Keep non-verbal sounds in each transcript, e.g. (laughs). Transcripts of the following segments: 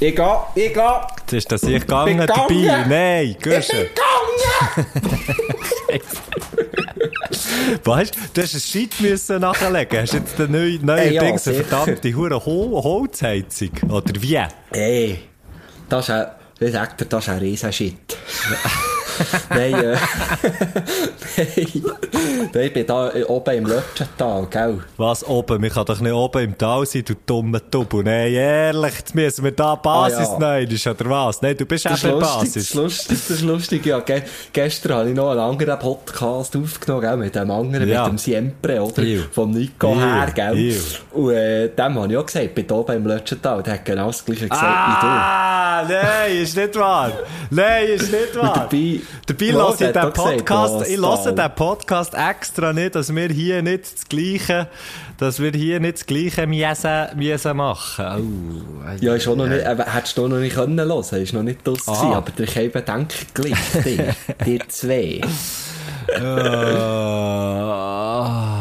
Ich geh, ich geh. Jetzt ist das ich gegangen Bin dabei. Nein, Güsche. Weißt du, du hast ein Scheit müssen nachlegen. Hast du jetzt den neuen, neuen Ey, ja, Dings, eine sicher. verdammte Hure Hol Holzheizung? Oder wie? Ey, das ist ein, wie sagt er, das ist ein Riesenshit. (laughs) (laughs) Nein, äh, nein, (laughs) nein, ich bin da oben im Lötschental, gell? Was oben? Man kann doch nicht oben im Tal sein, du dumme Tubu. Nein, ehrlich, jetzt müssen wir da Basis Ah, ja. ist oder was? Nein, du bist Das eben lustig, das Basis. ist lustig, das ist lustig. Ja, ge gestern habe ich noch einen anderen Podcast aufgenommen, gell, mit dem anderen, Ja. mit dem Siempre, oder? Ew. Vom Nico Ew. her, gell? Ew. Und, äh, dem habe ich auch gesagt, ich bin da oben im Lötschental, der hat genau das gleiche gesagt Ah, nein, ist nicht wahr. Nein, ist nicht (laughs) wahr. dabei- dabei lasse ich den Podcast, ich lasse den Podcast extra nicht, dass wir hier nicht das Gleiche, dass wir hier nicht das Gleiche müssen, müssen machen. Oh. Ja, ist auch noch nicht, äh, hättest du noch nicht können hören, ist noch nicht draus Ah. gewesen, aber ich habe bedenken gleich, die, (laughs) die zwei. Ah.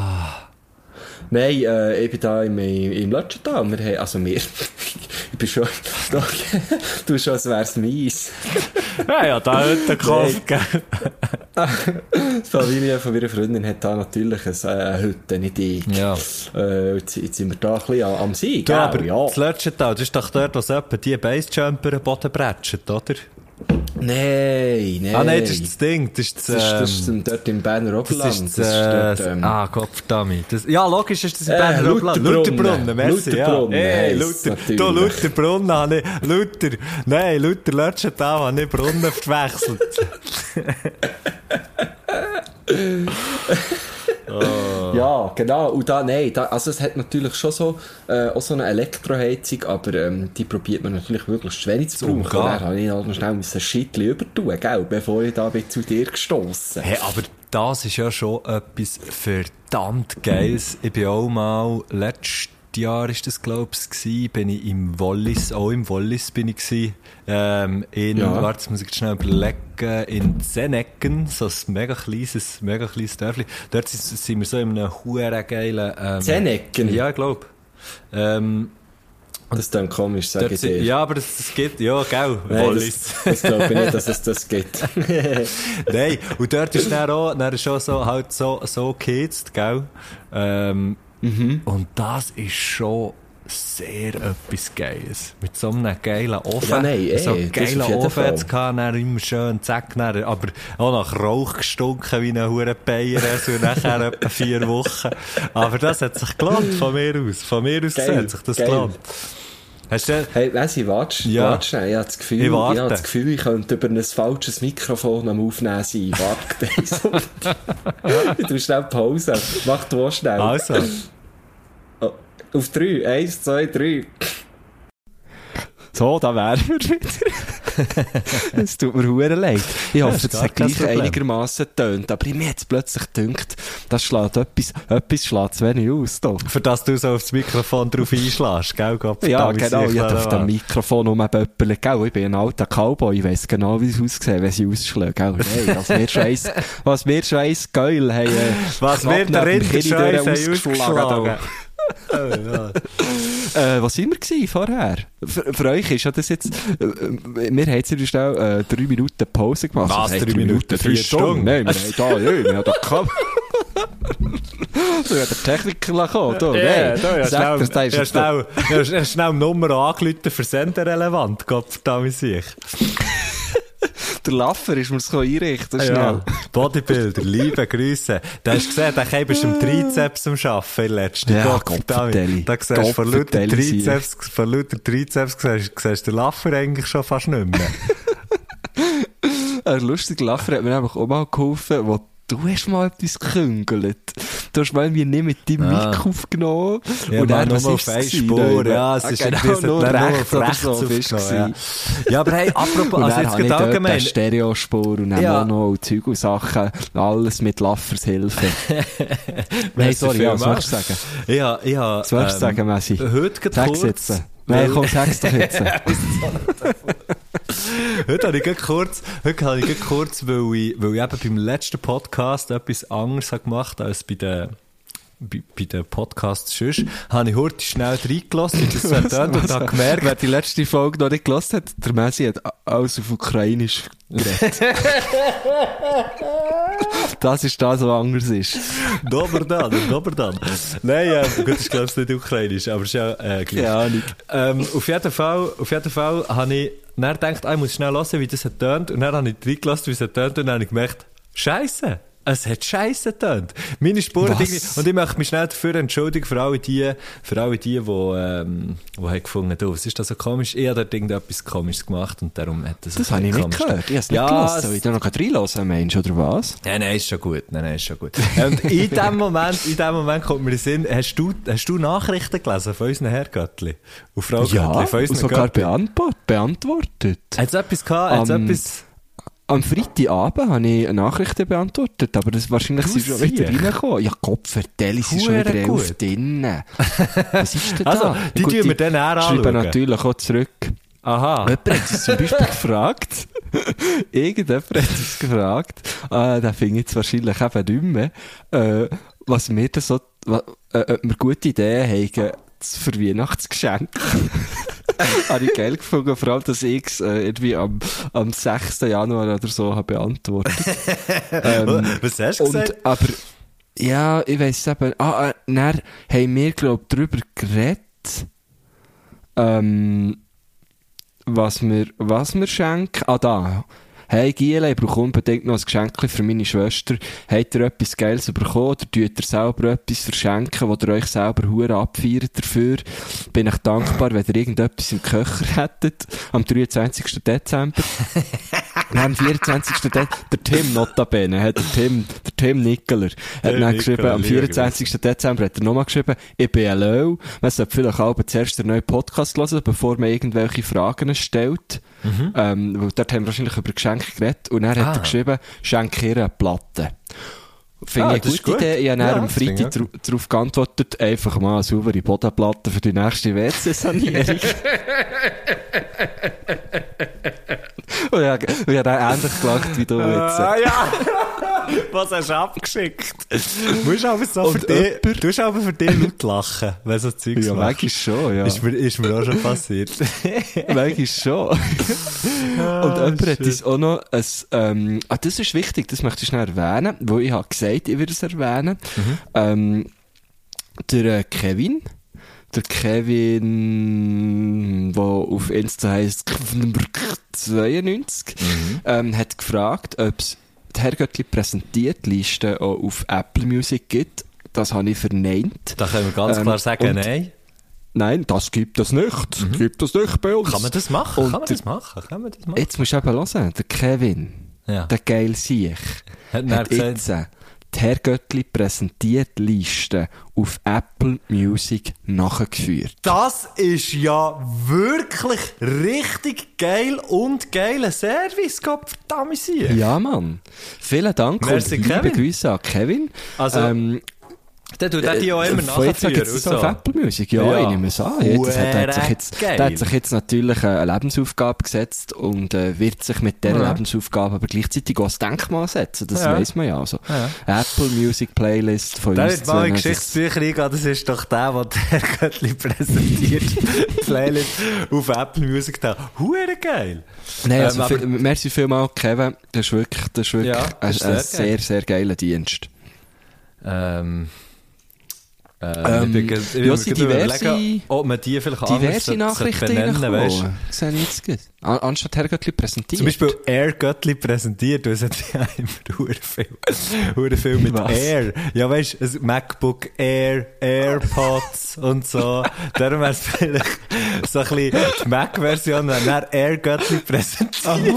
Nein, äh, ich bin da im, im Lötschental, wir haben, also wir, (laughs) ich bin schon, (laughs) du bist schon, als wär's meins. (laughs) ja, ja, da hat der Kopf? Die Familie von meiner Freundin hat da natürlich eine äh, Hütte, nicht ich. Ja. Äh, jetzt, jetzt sind wir da ein bisschen am, am See, Du, aber ja. das letzte Tal, das ist doch dort, wo etwa die Basejumper am Boden bretschen, oder? Nein, nein. Ah, nein, das ist das Ding, das ist das, das, ist, das ähm, ist dort im Berner Das Oberland. ist, äh, dort, ähm, ah, Gott verdammt. Das, ja, logisch ist das in Äh, Berner Oberland. Lutherbrunnen. Merci, Lutherbrunnen ja. Hey, Luther, du, Lutherbrunnen habe ich, Luther, nein, Luther Lötschental habe ich Brunnen verwechselt. (laughs) (laughs) Ja, genau. Und da, nein, da, also es hat natürlich schon so, äh, auch so eine Elektroheizung, aber ähm, die probiert man natürlich möglichst wenig zu brauchen. umgehen. Und dann habe ich halt noch schnell ein Schittchen übertun, gell, bevor ich da bin zu dir gestossen. Hey, aber das ist ja schon etwas verdammt Geiles. Ich bin auch mal, letztes Jahr ist das, glaub ich, bin ich im Wallis, auch im Wallis bin ich gewesen, ähm, in, Ja. warte, muss ich schnell überlegen, in Zenecken, so ein mega kleines, mega kleines Dörfli. Dort sind, sind wir so in einem huere geilen, ähm, Zenecken? Ja, ich glaub. Ähm, Das ist dann komisch, sage ich dir. ja, aber das, das geht, ja, gell, Nein, Wallis. das, das glaube ich nicht, dass es das gibt. (laughs) Nein, und dort ist dann auch, dann ist schon so, halt so, so geheizt, gell? Ähm, Und das ist schon sehr etwas Geiles. Mit so einem geilen Ofen. Ja, nein, eh, so einen geilen Ofen jetzt gehabt, dann immer schön zack, dann, aber auch nach Rauch gestunken wie ein hure Bayer, so nachher (laughs) etwa vier Wochen. Aber das hat sich gelohnt, von mir aus. Von mir aus Geil, hat sich das gelohnt. Hast du, Hey, weiss ich, warte, Ja. warte schnell. Ich habe das Gefühl, Ich ich, habe das Gefühl, ich könnte über ein falsches Mikrofon am Aufnehmen sein. Warte, (laughs) ich tue schnell Pause. Mach du auch schnell. also, Oh, Auf drei. Eins, zwei, drei. So, da wären wir wieder. (laughs) Es tut mir hure leid. Ich hoffe, es hat gleich einigermaßen tönt. Aber mir jetzt plötzlich dünkt, das schlägt etwas, etwas schlägt zu wenig aus. Da. für das du so aufs Mikrofon drauf einschlägst, gell? Gott, Ja, genau. ich Ich auf klar, dem Mikrofon um Böppeln, gell? Ich bin ein alter Cowboy. Ich weiss genau, wie es aussieht, wenn sie ausschlagen, gell? Hey, was wir schon eins, (laughs) was wir schon eins geil haben, äh, Was wird der Rinderscheiss Kinn haben durch ausgeschlagen? da. Äh, was sind wir gewesen vorher? Für, für euch ist ja das jetzt, äh, äh, wir haben jetzt wieder schnell, äh, drei Minuten Pause gemacht. Was, heisst drei Minuten? Vier Stunden? Nein, wir haben da, ja, wir haben da gekommen. So hat der Techniker kommen, da, Ja, nein. ja, schnell, das, da ist ja, schnell, ja, schnell Nummer angerufen für senderrelevant, Gott verdammt sich. Der Laffer ist mir so einrichten, schnell. Ja. Bodybuilder, liebe Grüße. Da hast du gesehen, da bist du im Trizeps am Arbeiten in letzter Ja, Gott vertelle. Da siehst du von lauter. Trizeps, von lauter Trizeps siehst, siehst du den Laffer eigentlich schon fast nicht mehr. (laughs) Ein lustiger Laffer hat mir einfach auch mal geholfen, wo du hast mal etwas geküngelt. du hast mal mir nicht mit deinem Ah. Mic aufgenommen. Ja, und dann, was ist? Spur, ja, es ah, ist genau, ein bisschen nur dann nur rechts rechts so ja. ja, aber hey, apropos, also jetzt ich gerade allgemein, eine Stereospur und dann Ja. Mono und Zeug und Sachen. Alles mit Laffers Hilfe. (laughs) Nein, sorry, ja, was willst du sagen? ja, ich habe, Was willst du sagen, Messi? Heute gerade kurz, jetzt. Nein, komm, sag's doch jetzt. (laughs) Heute habe ich kurz, heute habe ich kurz, weil ich, weil ich eben beim letzten Podcast etwas anderes habe gemacht als bei den, bei, den Podcasts sonst, habe ich heute schnell reingelassen, wie das so tönt und habe gemerkt, Wer die letzte Folge noch nicht gehört hat, der Messi hat alles auf Ukrainisch geredet. (laughs) das ist das, was anders ist. Dober dann, dober dann. Nein, äh, gut, ich glaube, es nicht ukrainisch, aber es ist ja, äh, gleich. Keine Ahnung. Ähm, auf jeden Fall, auf jeden Fall habe ich dann gedacht, ah, ich muss schnell hören, wie das tönt. Und dann habe ich reingelassen, wie es tönt. Und dann habe ich gemerkt, Scheiße. Es hat Scheiße getönt. Meine Spuren, und ich möchte mich schnell dafür entschuldigen, für alle die, für alle die, die, ähm, die haben gefunden, du, was ist das so komisch? Ich habe dort irgendetwas komisches gemacht und darum hat das Das habe ich nicht gehört. Ich habe es nicht es- Soll ich da noch reinlassen, Mensch, oder was? Nein, nein, ist schon gut. Nein, nein, ist schon gut. Und in dem Moment, in dem Moment kommt mir in den Sinn, hast du, hast du Nachrichten gelesen von unseren Herrgöttli? Und Frau Ja, Göttli, von und unseren sogar Göttli? beantwortet. Hat es etwas gehabt? Hat es Am- etwas... Am Freitagabend habe ich Nachrichten beantwortet, aber das wahrscheinlich sind schon wieder reingekommen. Ja, Gott, vertell, sie schon Hure wieder elf drinnen. Was ist denn (laughs) Also, da? die Gut, tun wir dann schreiben anschauen. natürlich auch zurück. Aha. Jemand hat uns zum Beispiel (laughs) gefragt, irgendjemand hat uns gefragt, äh, den finde ich jetzt wahrscheinlich eben nicht mehr, äh, was wir da so, äh, ob wir gute Ideen haben für Weihnachtsgeschenke. (laughs) (laughs) habe ich geil gefunden, vor allem, dass ich es äh, irgendwie am, am 6. Januar oder so habe beantwortet. (laughs) ähm, Was hast du und, gesagt? aber, ja, ich weiss eben, ah, äh, dann haben wir, glaub ich, drüber geredet, ähm, was wir, was wir schenken. Ah, da. Hey, Giele, ich brauche unbedingt noch ein Geschenk für meine Schwester. Habt ihr etwas Geiles bekommen oder tut ihr selber etwas verschenken, wo ihr euch selber hure abfeiert dafür? Bin ich dankbar, wenn ihr irgendetwas im Köcher hättet, am 23. Dezember. (laughs) Nein, am 24. Dezember, der Tim notabene, hat der Tim, der Tim Nickeler, hat Nickeler, geschrieben, am lieber 24. Dezember hat er nochmal geschrieben, ich bin Löw. Man sollte vielleicht auch zuerst den neuen Podcast hören, bevor man irgendwelche Fragen stellt. Ähm, weil dort haben wir wahrscheinlich über Geschenke geredet. Und dann hat Mhm. Ah. er geschrieben, schenke ihr eine Platte. Finde Ah, ich eine gute gut. Idee. Ich habe Ja, am Freitag darauf geantwortet, einfach mal eine saubere Bodenplatte für die nächste (laughs) WC-Sanierung. (laughs) und ich habe habe dann ähnlich gelacht wie du jetzt. Ah, ja! (laughs) Was hast du abgeschickt? Du musst aber so Und für dich, du musst aber für dich laut lachen, wenn so Zeugs Ja, machst. manchmal schon, ja. Ist mir, ist mir auch schon passiert. (laughs) Manchmal schon. und jemand hat shit. uns auch noch ein, ähm, ah, das ist wichtig, das möchte ich schnell erwähnen, wo ich habe gesagt, ich würde es erwähnen. Ähm, der äh, Kevin, der Kevin, der auf Insta heisst 92, ähm, hat gefragt, ob es die Herrgöttli präsentiert Liste auch auf Apple Music gibt. Das habe ich verneint. Da können wir ganz Ähm, klar sagen, nein. Nein, das gibt es nicht. Gibt es nicht bei uns. Kann man das machen? Und Kann man das machen? Kann man das machen? Jetzt musst du eben hören, der Kevin, Ja. der geil Siech, Hat hat jetzt äh, die Herrgöttli präsentiert Liste auf Apple Music nachgeführt. Das ist ja wirklich richtig geil und geiler Service, Gott verdammt. Ja, Mann. Vielen Dank Merci, und liebe Kevin. Grüße an Kevin. Also, ähm, Der tut die auch immer von jetzt gibt es so. Apple Music. Ja, Ja. ich nehme es an. Ja, das hat, der hat, sich jetzt, der hat sich jetzt natürlich äh, eine Lebensaufgabe gesetzt und äh, wird sich mit dieser Ja. Lebensaufgabe aber gleichzeitig auch das Denkmal setzen. Das Ja. weiss man ja. Also, Ja. Apple Music Playlist von Da uns wird mal in Geschichtsbücher eingehen, das ist doch der, der der (laughs) Göttli präsentiert. Die (laughs) Playlist auf Apple Music da. Hure geil. Nein, also Ähm, viel, aber- merci vielmals, Kevin. Das ist wirklich, das ist wirklich Ja, ein, ein sehr geil. sehr, sehr geiler Dienst. Ähm, äh, Ähm, ich bin ja, diverse- überlegen, ob man die vielleicht Diverse Nachrichten benennen, weißt du? reingekommen. Sehe ich jetzt gut. An, anstatt Herrgöttli präsentiert. Zum Beispiel Air Göttli präsentiert, und es hat ja immer hure viel, hure viel mit Was? Air. Ja, weißt du, ein MacBook Air, AirPods und so. Darum wäre es vielleicht so ein bisschen die Mac-Version, wenn er Air Göttli präsentiert.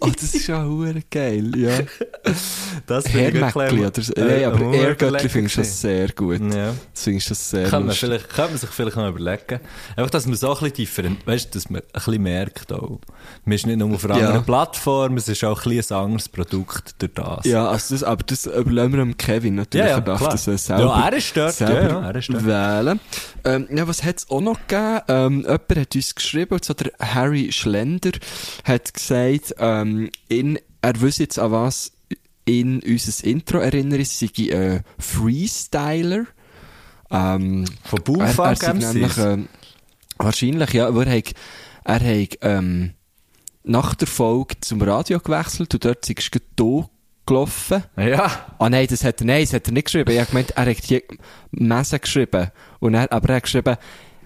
Oh, das ist ja hure geil, ja. Das finde ich Herrmäckli wirklich- oder so. äh, Nein, aber muss Ehrgöttli überlegen findest du das sehr gut. Ja. Das findest du das sehr vielleicht, könnte man sich vielleicht noch überlegen. Einfach, dass man so ein bisschen different, weißt du, dass man ein bisschen merkt auch. Man ist nicht nur auf einer Ja. anderen Plattform, es ist auch ein ein anderes Produkt durch das. Ja, also das, aber das überlassen wir dem Kevin natürlich. Ja, ja, er darf klar. das äh, selber, Ja, er ist dort, selber ja, er ist dort. wählen. Ähm, ja, was hat es auch noch gegeben? Ähm, jemand hat uns geschrieben, zwar der Harry Schlender hat gesagt, ähm, in, er wüsste jetzt an was in unser Intro erinnere, sei äh, Freestyler. Ähm, Von er sei nämlich, ähm, wahrscheinlich, ja, aber er er hat, ähm, nach der Folge zum Radio gewechselt und dort es du gelaufen. Ja. Ah nein, das hat er, nein, das hat er nicht geschrieben. Ich habe gemeint, er hat hier Messe geschrieben. Und er, aber er hat geschrieben,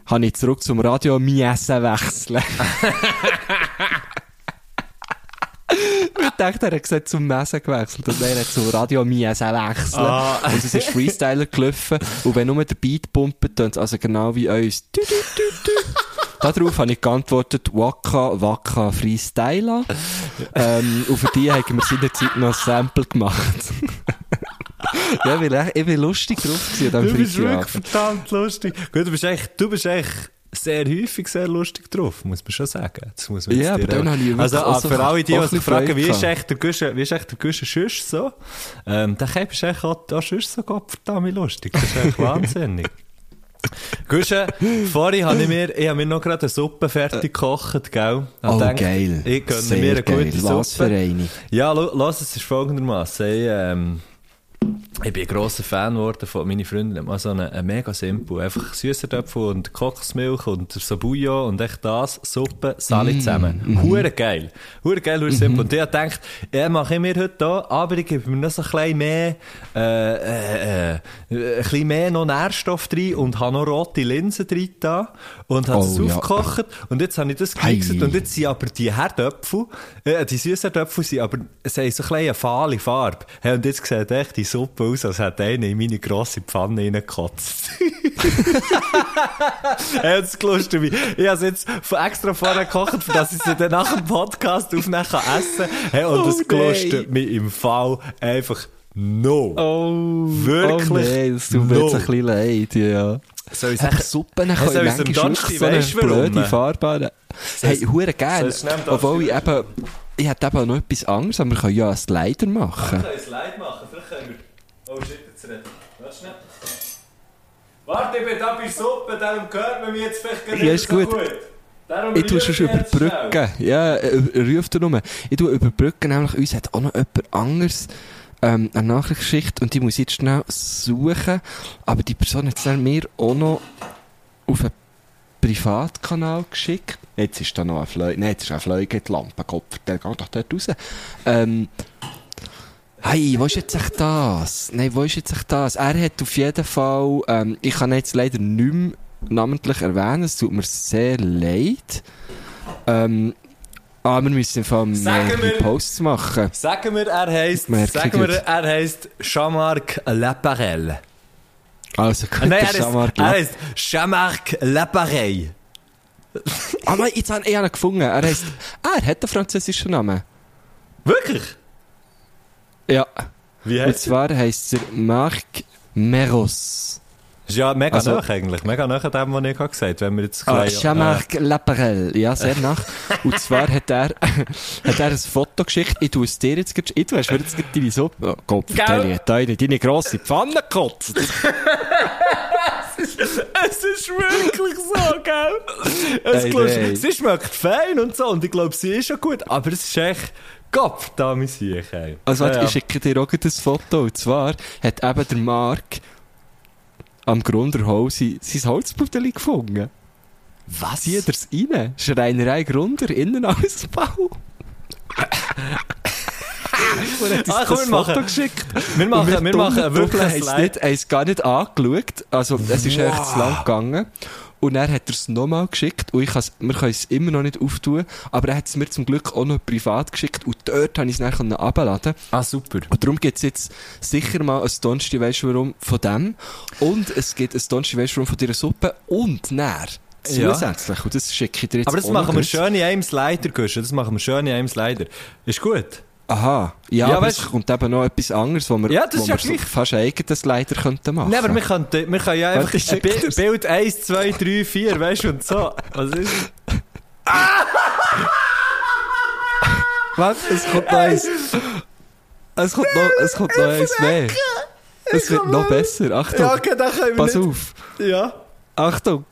habe ich zurück zum Radio Miesse wechseln. (laughs) ich dachte, er hat gesagt, zum Messe gewechselt. Und er hat zum Radio Miesse wechseln. Ah. Und es ist Freestyler gelaufen. Und wenn nur der Beat pumpt, dann also genau wie uns. (laughs) Du, du, du, du. Darauf habe ich geantwortet, Waka Waka Freestyler. ähm, und für die haben wir seinerzeit noch ein Sample gemacht. (laughs) ja, weil ich, ich bin lustig drauf gewesen an Du bist wirklich verdammt lustig. Gut, du bist echt, du bist echt sehr häufig sehr lustig drauf, muss man schon sagen. Das muss man Ja, aber dann habe ich Also, auch ah, so für alle, die, die sich fragen, wie ist echt der Guschen, wie ist echt der Guschen sonst so? Ähm, der Keib ist echt auch, auch sonst so verdammt lustig. Das ist echt (laughs) wahnsinnig. Guschen, vorhin habe ich mir, ich habe mir noch gerade eine Suppe fertig gekocht, gell? Ich Oh, gedacht, geil. Ich gönne Sehr mir eine geil. gute Was für Suppe. eine. Ja, lo- los, es ist folgendermaßen. Ich, ähm, ich bin ein grosser Fan geworden von meiner Freundin. Hat mal so eine, eine mega simpel. Einfach Süßerdöpfel und Kokosmilch und so Bouillon und echt das, Suppe, Sali Mm, zusammen. mhm. Hure geil. Hure geil, hure simpel. Und ich hab gedacht, ja, mache ich mir heute da, aber ich gebe mir noch so ein bisschen mehr, äh, äh, äh, ein bisschen mehr noch Nährstoff drin und habe noch rote Linsen drin da und habe Oh, es ja. aufgekocht und jetzt habe ich das Hey. gemixt und jetzt sind aber die Herdöpfel, äh, die süßen Töpfel sind aber, sie haben so ein bisschen eine fahle Farbe. Hey, und jetzt sieht echt die Suppe aus, als hätte einer in meine grosse Pfanne reingekotzt. (laughs) hey, das gelustet mich. Ich habe es jetzt extra vorher gekocht, dass ich sie dann nach dem Podcast aufnehmen kann essen. Hey, und Oh, das nein. gelustet mich im Fall einfach no. Oh, Wirklich? Oh nein, das tut mir No. jetzt ein bisschen leid, ja. Soll ich sagen? Suppen können soll es manchmal Donnerstag- so eine warum? blöde Farbe haben. Hey, hure geil. es Obwohl ich eben, ich hätte eben noch etwas anderes, aber wir können ja einen Slider machen. können es leid machen. Warte ich bin da bei Suppe, darum hört man mich jetzt vielleicht gar nicht Ja, ist so gut. gut. Darum Ich tue schon überbrücken. Ja, äh, ruf dir nur. Ich tue überbrücken, nämlich uns hat auch noch jemand anderes ähm, eine Nachrichtsschicht und die muss ich jetzt schnell suchen. Aber die Person hat es dann mir auch noch auf einen Privatkanal geschickt. Jetzt ist da noch ein Fleuge. Nein, jetzt ist ein Fleuge, die Lampe, Kopf, der geht doch dort raus. Ähm, Hey, wo ist jetzt echt das? Nein, wo ist jetzt echt das? Er hat auf jeden Fall, ähm, ich kann jetzt leider nicht mehr namentlich erwähnen, es tut mir sehr leid. Ähm, aber wir müssen mehrere wir- Posts machen. Sagen wir, er heisst, sagen wir, er heisst Jean-Marc Laparelle. Also, gut, Ah, Nein, der er Jean-Marc er heisst Jean-Marc Lapareille. Ah nein, jetzt habe ich ihn gefunden. Er heisst, er hat einen französischen Namen. Wirklich? Ja. Wie Und heisst er? zwar heisst er Marc Meros. Ist ja mega Also- nach eigentlich. Mega nach dem, was ich gesagt habe. Wenn wir jetzt Ah, gleich- Jean-Marc Laparelle, ja, sehr nach. (laughs) Und zwar hat er, (laughs) hat er ein Foto geschickt, ich tue es dir jetzt, ich, du hast mir jetzt deine Suppe, oh Gott, ich, deine, deine grosse Pfanne gekotzt. (laughs) Es ist wirklich so, gell? Es, Ey, glaubst, nein. sie schmeckt fein und so, und ich glaube, sie ist schon gut, aber es ist echt Gott, da mein Sieg, ey. Also warte, Ja, ich schicke dir auch das Foto, und zwar hat eben der Marc am Grunderhol sein, sein Holzpuddeli gefunden. Was? Zieht er es rein? Schreinerei Grunder, Innenausbau. (laughs) Und er hat uns Ah, komm, das wir machen- Foto geschickt. Wir Und machen, wir machen dummen wirklich ein haben es gar nicht angeschaut. Also, es ist echt zu lang gegangen. Und dann hat er es nochmal geschickt. Und ich wir können es immer noch nicht auftun. Aber er hat es mir zum Glück auch noch privat geschickt. Und dort habe ich es dann abladen. Ah, super. Und darum gibt es jetzt sicher mal ein Donnerstag, weisst du warum, von dem. Und es gibt ein Donnerstag, weisst du warum, von dieser Suppe. Und näher. Ja. Zusätzlich. Und das schicke ich dir jetzt Aber das machen wir schön in einem Slider, Guschen. Das machen wir schön in einem Slider. Ist gut. Aha. Ja, Ja, aber weißt- es kommt eben noch etwas anderes, wo wir, Ja, das wo ja wir so fast ein eigenes leider könnten machen. Nein, aber wir können, wir können ja einfach Warte, ich schick Bi- dir's. Bild 1, 2, 3, 4, weißt du, und so. Was ist (laughs) Warte, es kommt noch eins. Es kommt noch, es kommt noch eins mehr. Es wird noch besser. Achtung. Ja, okay, Pass nicht. auf. Ja. Achtung.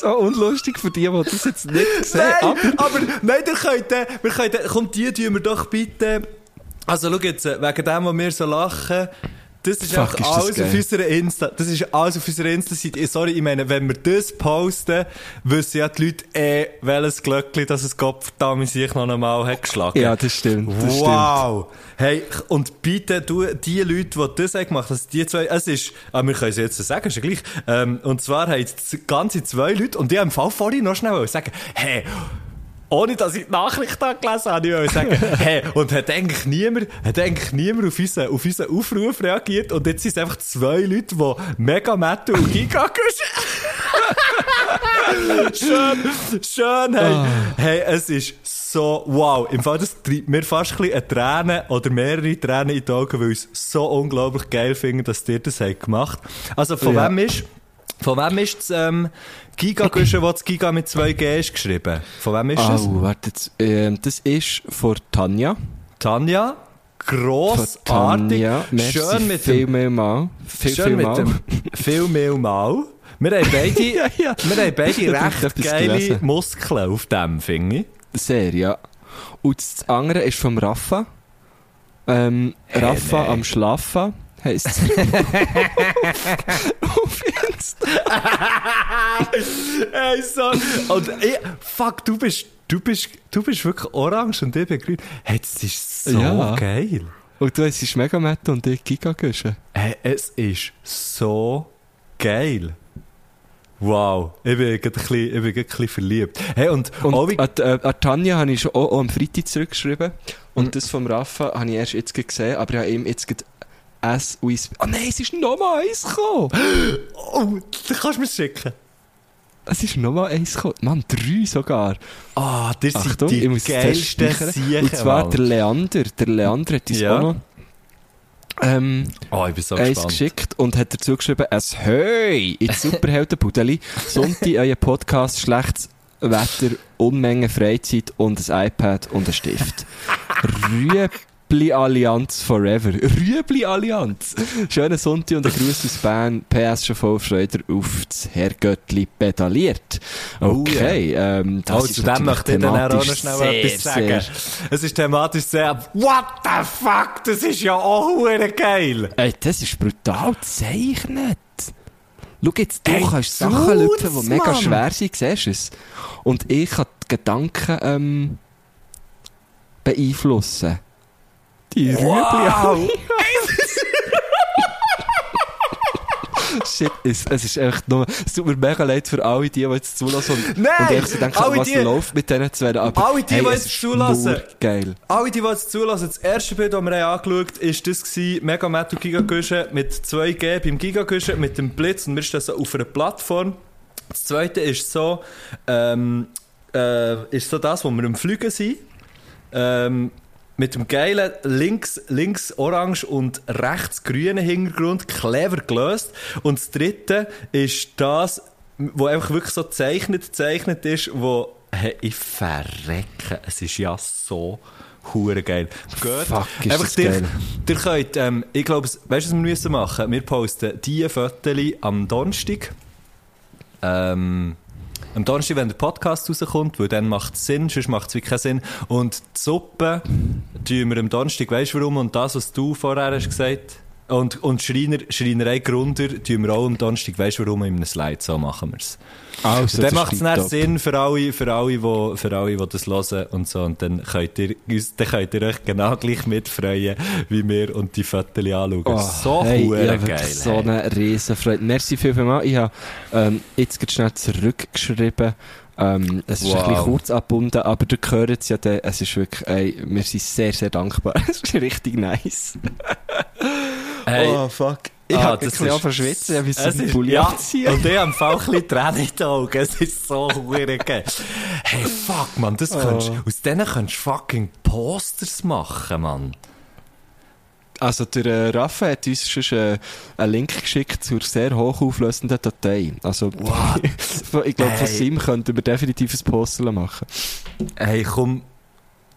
So unlustig für die, die das jetzt nicht (laughs) sehen. Nein, aber aber, nein, ihr könnt, äh, wir könnt, äh, kommt die, tun wir doch bitte. Also, schau jetzt, äh, wegen dem, was wir so lachen, das ist Fuck, einfach ist das alles geil. auf unserer Insta, das ist alles auf unserer Insta-Seite. Sorry, ich meine, wenn wir das posten, wissen ja die Leute eh, welches Glöckchen, das es Gott verdammt sich noch einmal hat geschlagen. ja, das stimmt. Das wow! Hey, und bitte, du, die Leute, die das haben gemacht, also die zwei, es ist, ah, wir können es jetzt sagen, ist ja gleich, ähm, und zwar haben es ganze zwei Leute, und die haben im Fall vorhin noch schnell sagen, hey, ohne dass ich die Nachricht gelesen habe, ich sagen, (laughs) hey, und hat eigentlich niemand, hat eigentlich niemand auf unseren, auf unseren Aufruf reagiert, und jetzt sind es einfach zwei Leute, die Mega Metal und Giga (laughs) schön, schön, hey, Ah. hey, es ist so, wow, im Fall, das treibt mir fast ein bisschen eine Träne oder mehrere Tränen in die Augen, weil ich es so unglaublich geil finde, dass ihr das habt gemacht. Also, von Ja. wem ist, von wem ist das, ähm, Giga-Guschen, wo das Giga mit 2G ist geschrieben? Von wem ist das? Oh, warte jetzt. Ähm, das ist von Tanja. Tanja? Von Grossartig. Schön mit viel dem, mehr mal. Viel, schön viel mit mal. dem, (laughs) viel mehr mal. Wir haben beide, (laughs) Ja, ja. wir haben beide recht geile gelesen. Muskeln auf dem, finde ich. Sehr, ja. Und das andere ist vom Rafa. Ähm, Rafa nein. am Schlafen heisst es. (laughs) Auf Insta. (laughs) Ey, so. Und ich, fuck, du bist, du bist, du bist wirklich orange und ich bin grün. Hey, das ist so Ja. geil. Und du es ist mega Mette und ich Giga Güsche. Hey, es ist so geil. Wow, ich bin gerade ein bisschen, ich bin gerade ein bisschen verliebt. Hey, und, Und wie, an, äh, an Tanja habe ich schon auch, auch am Freitag zurückgeschrieben. Und Mhm. das vom Rafa habe ich erst jetzt gesehen, aber ich habe ihm jetzt gerade S US. Ah nein, es ist nochmal eins gekommen! oh, da kannst du mir schicken. Es ist nochmal eins gekommen. Mann, drei sogar. Ah, das sind Achtung, die ich muss geilsten. Siechen, Und zwar Mann. der Leander. Der Leander hat uns Ja. auch noch ähm, Oh, ich bin so eins gespannt. geschickt und hat dazu geschrieben, es Höi ins (laughs) Superheldenpudeli. Sonntag euer Podcast, schlechtes Wetter, Unmengen Freizeit und ein iPad und ein Stift. (laughs) Rüebli Allianz forever. (laughs) Rüebli Allianz. Schönen Sonntag und ein Gruß aus Bern. PS schon voll Freude auf das Herrgöttli pedaliert. Oh, Okay, ähm, das Oh, ist zu dem möchte ich dann auch noch schnell sehr, etwas sagen. sehr- Es ist thematisch sehr, what the fuck, das ist ja auch geil. Ey, das ist brutal gezeichnet. Schau jetzt, du Ey, kannst Sachen tut's, lüpfen, die mega schwer sind, siehst du es? Und ich kann die Gedanken ähm, beeinflussen. Die Wow. Shit, es, es ist echt nur... Es tut mir mega leid für alle, die, die jetzt zulassen und, Nein, und echt so denken, was die- läuft mit diesen zwei. Aber alle die, hey, die jetzt zulassen. Geil. Alle, die, die jetzt zulassen, das erste Bild, das wir angeschaut haben, ist das gewesen, Mega Metal Gigaguschen mit 2G beim Gigaguschen mit dem Blitz und wir stehen so auf einer Plattform. Das zweite ist so, ähm, äh, ist so das, wo wir am Fliegen sind. Ähm, mit dem geilen links, links orange und rechts grünen Hintergrund, clever gelöst. Und das dritte ist das, wo einfach wirklich so zeichnet, zeichnet ist, wo, hey, ich verrecke. Es ist ja so hure geil. Geht. Fuck, ist einfach das dir, geil. Ihr könnt, ähm, ich glaube, weißt du, was wir müssen machen? Wir posten diese Fotos am Donnerstag. Ähm, am Donnerstag, wenn der Podcast rauskommt, weil dann macht es Sinn, sonst macht es wirklich keinen Sinn. Und die Suppe tun wir am Donnerstag, weißt du warum? Und das, was du vorher hast gesagt und, und Schreiner, Schreinerei Grunder tun wir auch am Donnerstag, weißt du warum? In einem Slide, so machen wir es. Also, dann macht es dann. Sinn für alle, für alle, wo, für alle, die das hören und so. Und dann könnt ihr, uns- dann könnt ihr euch genau gleich mitfreuen, wie wir und die Fotos anschauen. Oh, so hey, hab geil. So hey. eine Riesenfreude. Merci viel, viel mal. Ich habe ähm, jetzt gerade schnell zurückgeschrieben. Ähm, es ist Wow. ein bisschen kurz abgebunden, aber du hört es ja dann. Es ist wirklich, ey, wir sind sehr, sehr dankbar. (laughs) Es ist richtig nice. (laughs) Hey. Oh, fuck. Ich Ah, hab das ein bisschen schwitzen, ich Es habe ist, einen Pulli ja, und ich habe ein bisschen Tränen in den Augen. Es ist so geil. Hey, fuck, man, das könntest, Oh. aus denen könntest du fucking Posters machen, man. Also der äh, Raffa hat uns schon äh, einen Link geschickt zur sehr hochauflösenden Datei. Also (laughs) ich glaube, von Hey. Sim könnten wir definitiv ein Poster machen. Hey, komm,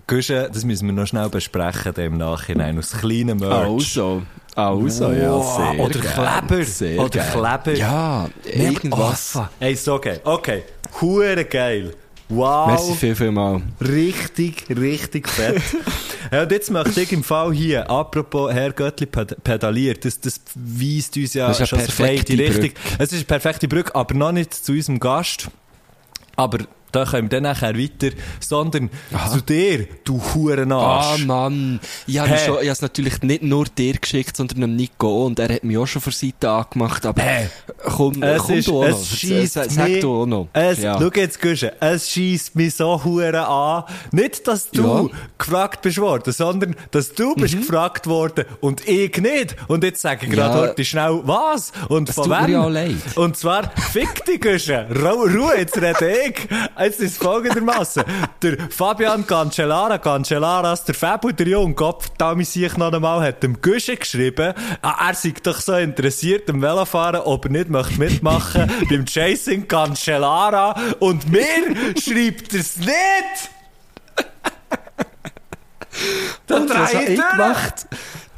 Guschen, das müssen wir noch schnell besprechen im Nachhinein, aus kleinen Merch. Also, also, ja, Wow, sehr Oder gern, Kleber. Sehr Oder gern. Kleber. Ja, irgendwas. Oh, hey, so geil. Okay, hure geil. Wow. Merci viel, viel mal. Richtig, richtig fett. (laughs) ja, und jetzt möchte ich im Fall hier, apropos Herr Göttli ped- pedaliert, das, das weist uns ja Das ist schon eine so in die perfekte Richtung. Es ist eine perfekte Brücke, aber noch nicht zu unserem Gast. Aber da kommen wir dann nachher weiter, sondern zu dir, du Ah, Hurenarsch. Mann. Ich habe Hey. es natürlich nicht nur dir geschickt, sondern dem Nico. Und er hat mich auch schon von Seite angemacht. Aber Hey. komm, Es komm ist, du auch noch. es scheisst Sag, sag mich, du auch noch. Es, ja. Schau jetzt, Guschen, es scheisst mich so hure an. Nicht, dass du Ja. gefragt bist worden, sondern, dass du bist gefragt worden und ich nicht. Und jetzt sage ich gerade Ja. heute schnell, was? Und Es von wem? Und zwar, fick dich, Guschen. Ru Ruhe, jetzt rede ich. Jetzt ist es folgendermaßen. (laughs) Der Fabian Cancellara, Cancelaras, der Fabu, der da mich sich noch einmal, hat dem Guschen geschrieben, ah, er sei doch so interessiert am Velofahren, ob er nicht möchte mitmachen (laughs) beim Chasing Cancellara. Und mir schreibt er es nicht! Da Und was habe ich ich gemacht?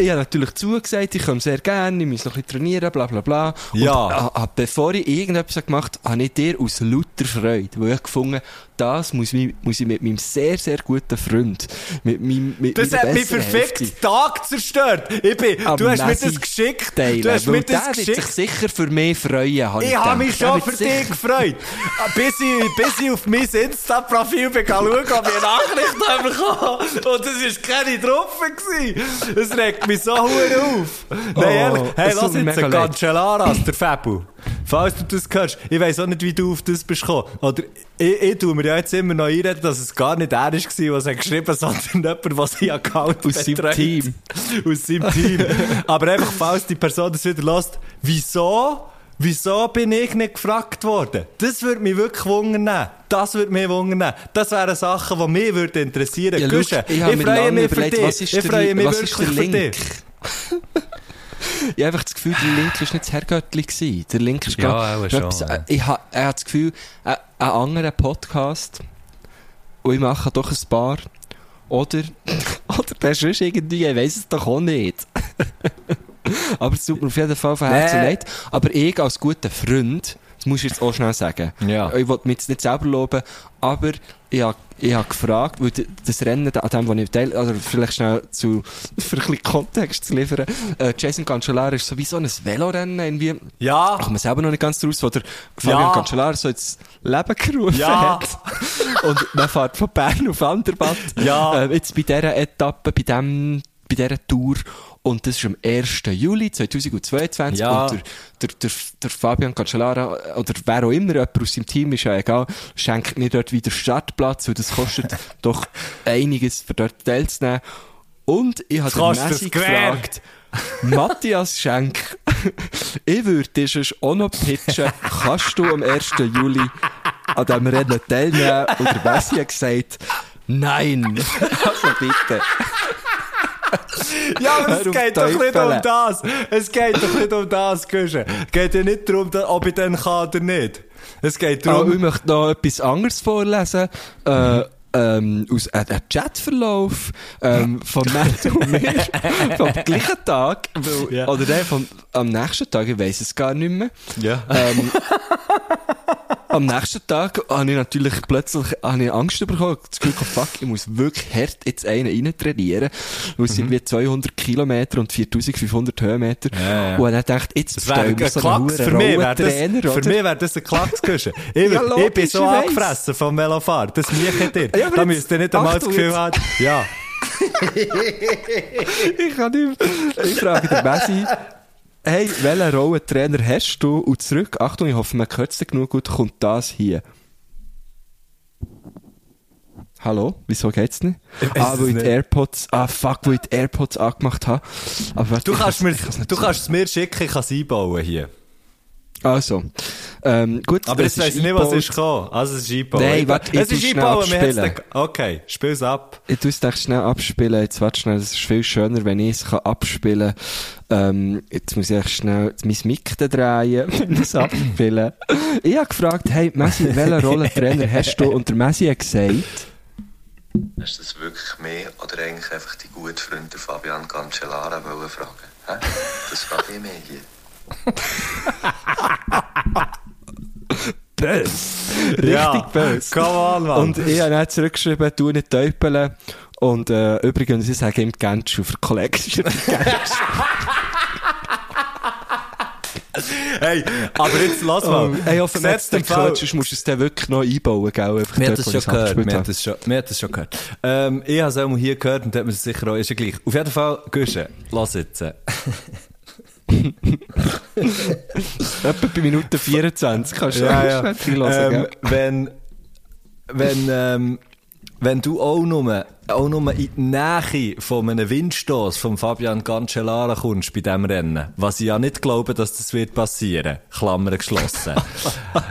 Ich habe natürlich zugesagt, ich komme sehr gerne, ich muss noch ein bisschen trainieren, bla bla bla. Ja. Und, äh, bevor ich irgendetwas gemacht habe, habe ich dir aus lauter Freude, weil ich gefunden das muss, mich, muss ich mit meinem sehr, sehr guten Freund, mit meinem, mit Das hat mich Hälfte Tag zerstört. Ich bin, am du hast mir Messi das geschickt. teilen, Du hast mir das der wird geschickt. sich sicher für mich freuen, habe ich Ich habe mich schon wird für dich gefreut. bis, ich, bis ich auf mein Insta-Profil bin schauen, ob ich eine Nachricht bekommen. Und es war keine gewesen. Es regt mich so hure auf. Nein, Oh, ehrlich. Hey, lass mir jetzt einen leid. Cancelaras, der Fabu. Falls du das hörst, ich weiss auch nicht, wie du auf das bist gekommen. Oder ich, ich tue mir ja jetzt immer noch einreden, dass es gar nicht er war, es hat geschrieben hat, sondern jemand, der sein Account Aus seinem. Team. (laughs) Aus seinem Team. Aber einfach, falls die Person das wieder lässt, wieso, wieso bin ich nicht gefragt worden? Das würde mich wirklich wundern. Das würde mich wundern. Das wären Sachen, die mich würde interessieren. Ja, Guschen, schau, ich mir freue mich für überlegt, dich. was ist ich freue mich was wirklich für dich. (laughs) (laughs) ich habe einfach das Gefühl, der Link war nicht das Herrgöttli. gewesen. Der Link ist Ja, glaub- schon, etwas- ja. äh, Ich habe ich habe das Gefühl, äh, ein anderer Podcast, und ich mache doch ein paar, oder, (laughs) oder der ist irgendwie, ich weiss es doch auch nicht. (laughs) aber es tut mir auf jeden Fall von Herzen Nee. leid. Aber ich als guter Freund, das muss ich jetzt auch schnell sagen, Ja. ich wollte mich jetzt nicht selber loben, aber ich habe ich habe gefragt, weil das Rennen, an dem, wo ich teil, oder vielleicht schnell zu, (laughs) für ein bisschen Kontext zu liefern, äh, Jason Cancellara ist sowieso ein Velorennen, irgendwie, Ja. kommt man selber noch nicht ganz draus, wo der Fabian Ja. Cancellara so ins Leben gerufen Ja. hat. (laughs) Und man fährt von Bern auf Andermatt. Ja. Äh, jetzt bei dieser Etappe, bei dem, bei dieser Tour. Und das ist am 1. Juli 2022. Ja. Und der, der, der, der Fabian Cancellara, oder wer auch immer, jemand aus seinem Team, ist ja egal, schenkt mir dort wieder Startplatz, weil das kostet (laughs) doch einiges, für dort teilzunehmen. Und ich habe den Messi gefragt, Matthias Schenk, (laughs) ich würde sonst auch noch pitchen, kannst du am 1. Juli an diesem Rennen teilnehmen? Und der Messi hat gesagt, nein. (laughs) Also bitte. Ja, aber es geht doch nicht um das. Es geht doch nicht um das. Es geht ja nicht darum, da- ob ich dann kann oder nicht. Es geht Oh, darum... ich möchte noch etwas anderes vorlesen. Äh, ähm, aus einem einem Chatverlauf ähm, von Matt und mir vom gleichen Tag. Weil, Ja. Oder der vom, am nächsten Tag, ich weiss es gar nicht mehr. ja. Ähm, am nächsten Tag habe ich natürlich plötzlich habe ich Angst bekommen. Das Gefühl, gehabt, fuck, ich muss wirklich hart jetzt einen rein trainieren. Weil es sind wie 200 Kilometer und 4500 Höhenmeter. Mhm. Ja, ja. Und dann dachte jetzt Das wäre ein so Klacks. Für mich wäre Trainer, das, für oder? mich wäre das ein Klacks, Guschen. (laughs) Ich, Ja, ich bin so ich angefressen vom Velofahren. Das mich dir. Ja, da müsst ihr nicht einmal das Gefühl haben. Ja. (laughs) Ich kann nicht mehr. Ich frage den Messi, hey, welchen Rollentrainer hast du? Und zurück, Achtung, ich hoffe, man hört es genug gut, kommt das hier. Hallo? Wieso geht's nicht? Ah, weil ich die AirPods, ah fuck, weil ich die AirPods angemacht habe. Aber warte, Du kannst, kann's- mir, du kannst es mir schicken, ich kann es einbauen hier. Also, ähm, gut. Aber es jetzt weiss ich nicht, was ist gekommen. Also es ist einbauen. Nein, warte, ich es ist tu's schnell einbauen, wir Okay, spiel's ab. Ich tue es echt schnell abspielen. Jetzt warte schnell, es ist viel schöner, wenn ich es kann abspielen kann. Ähm, jetzt muss ich echt schnell mein Mic da drehen, (laughs) wenn ich es abspielen. Ich habe gefragt, hey, Messi, welchen Rollentrainer hast du? Und der Messi hat gesagt, Hast du das wirklich mehr oder eigentlich einfach die gute Freunde Fabian Cancellara wollen fragen? Hä? Das frage ich mehr hier. Bös. Richtig Ja, bös. come on, Mann. Und ich habe dann zurückgeschrieben, du nicht täupeln. Und äh, übrigens, ich sage ihm Genschu für Collection. (laughs) Hey, aber jetzt lass mal. Ey, hoffe, man Gesetzt hat im es Fall- gehört, sonst musst du es dann wirklich noch einbauen, gell? Einfach Wir haben das schon gehört, wir haben habe. das schon, wir haben das schon gehört. Ähm, ich habe es auch mal hier gehört und hat mir sicher auch, ist ja gleich. Auf jeden Fall, Gusche, lass jetzt. Etwa bei Minute 24 kannst du Ja, ja. schnell reinhören, ähm, wenn, wenn, ähm, wenn du auch nur, auch nur in die Nähe von einem Windstoß von Fabian Cancellara kommst bei diesem Rennen, was ich ja nicht glaube, dass das wird passieren, Klammer geschlossen. (laughs)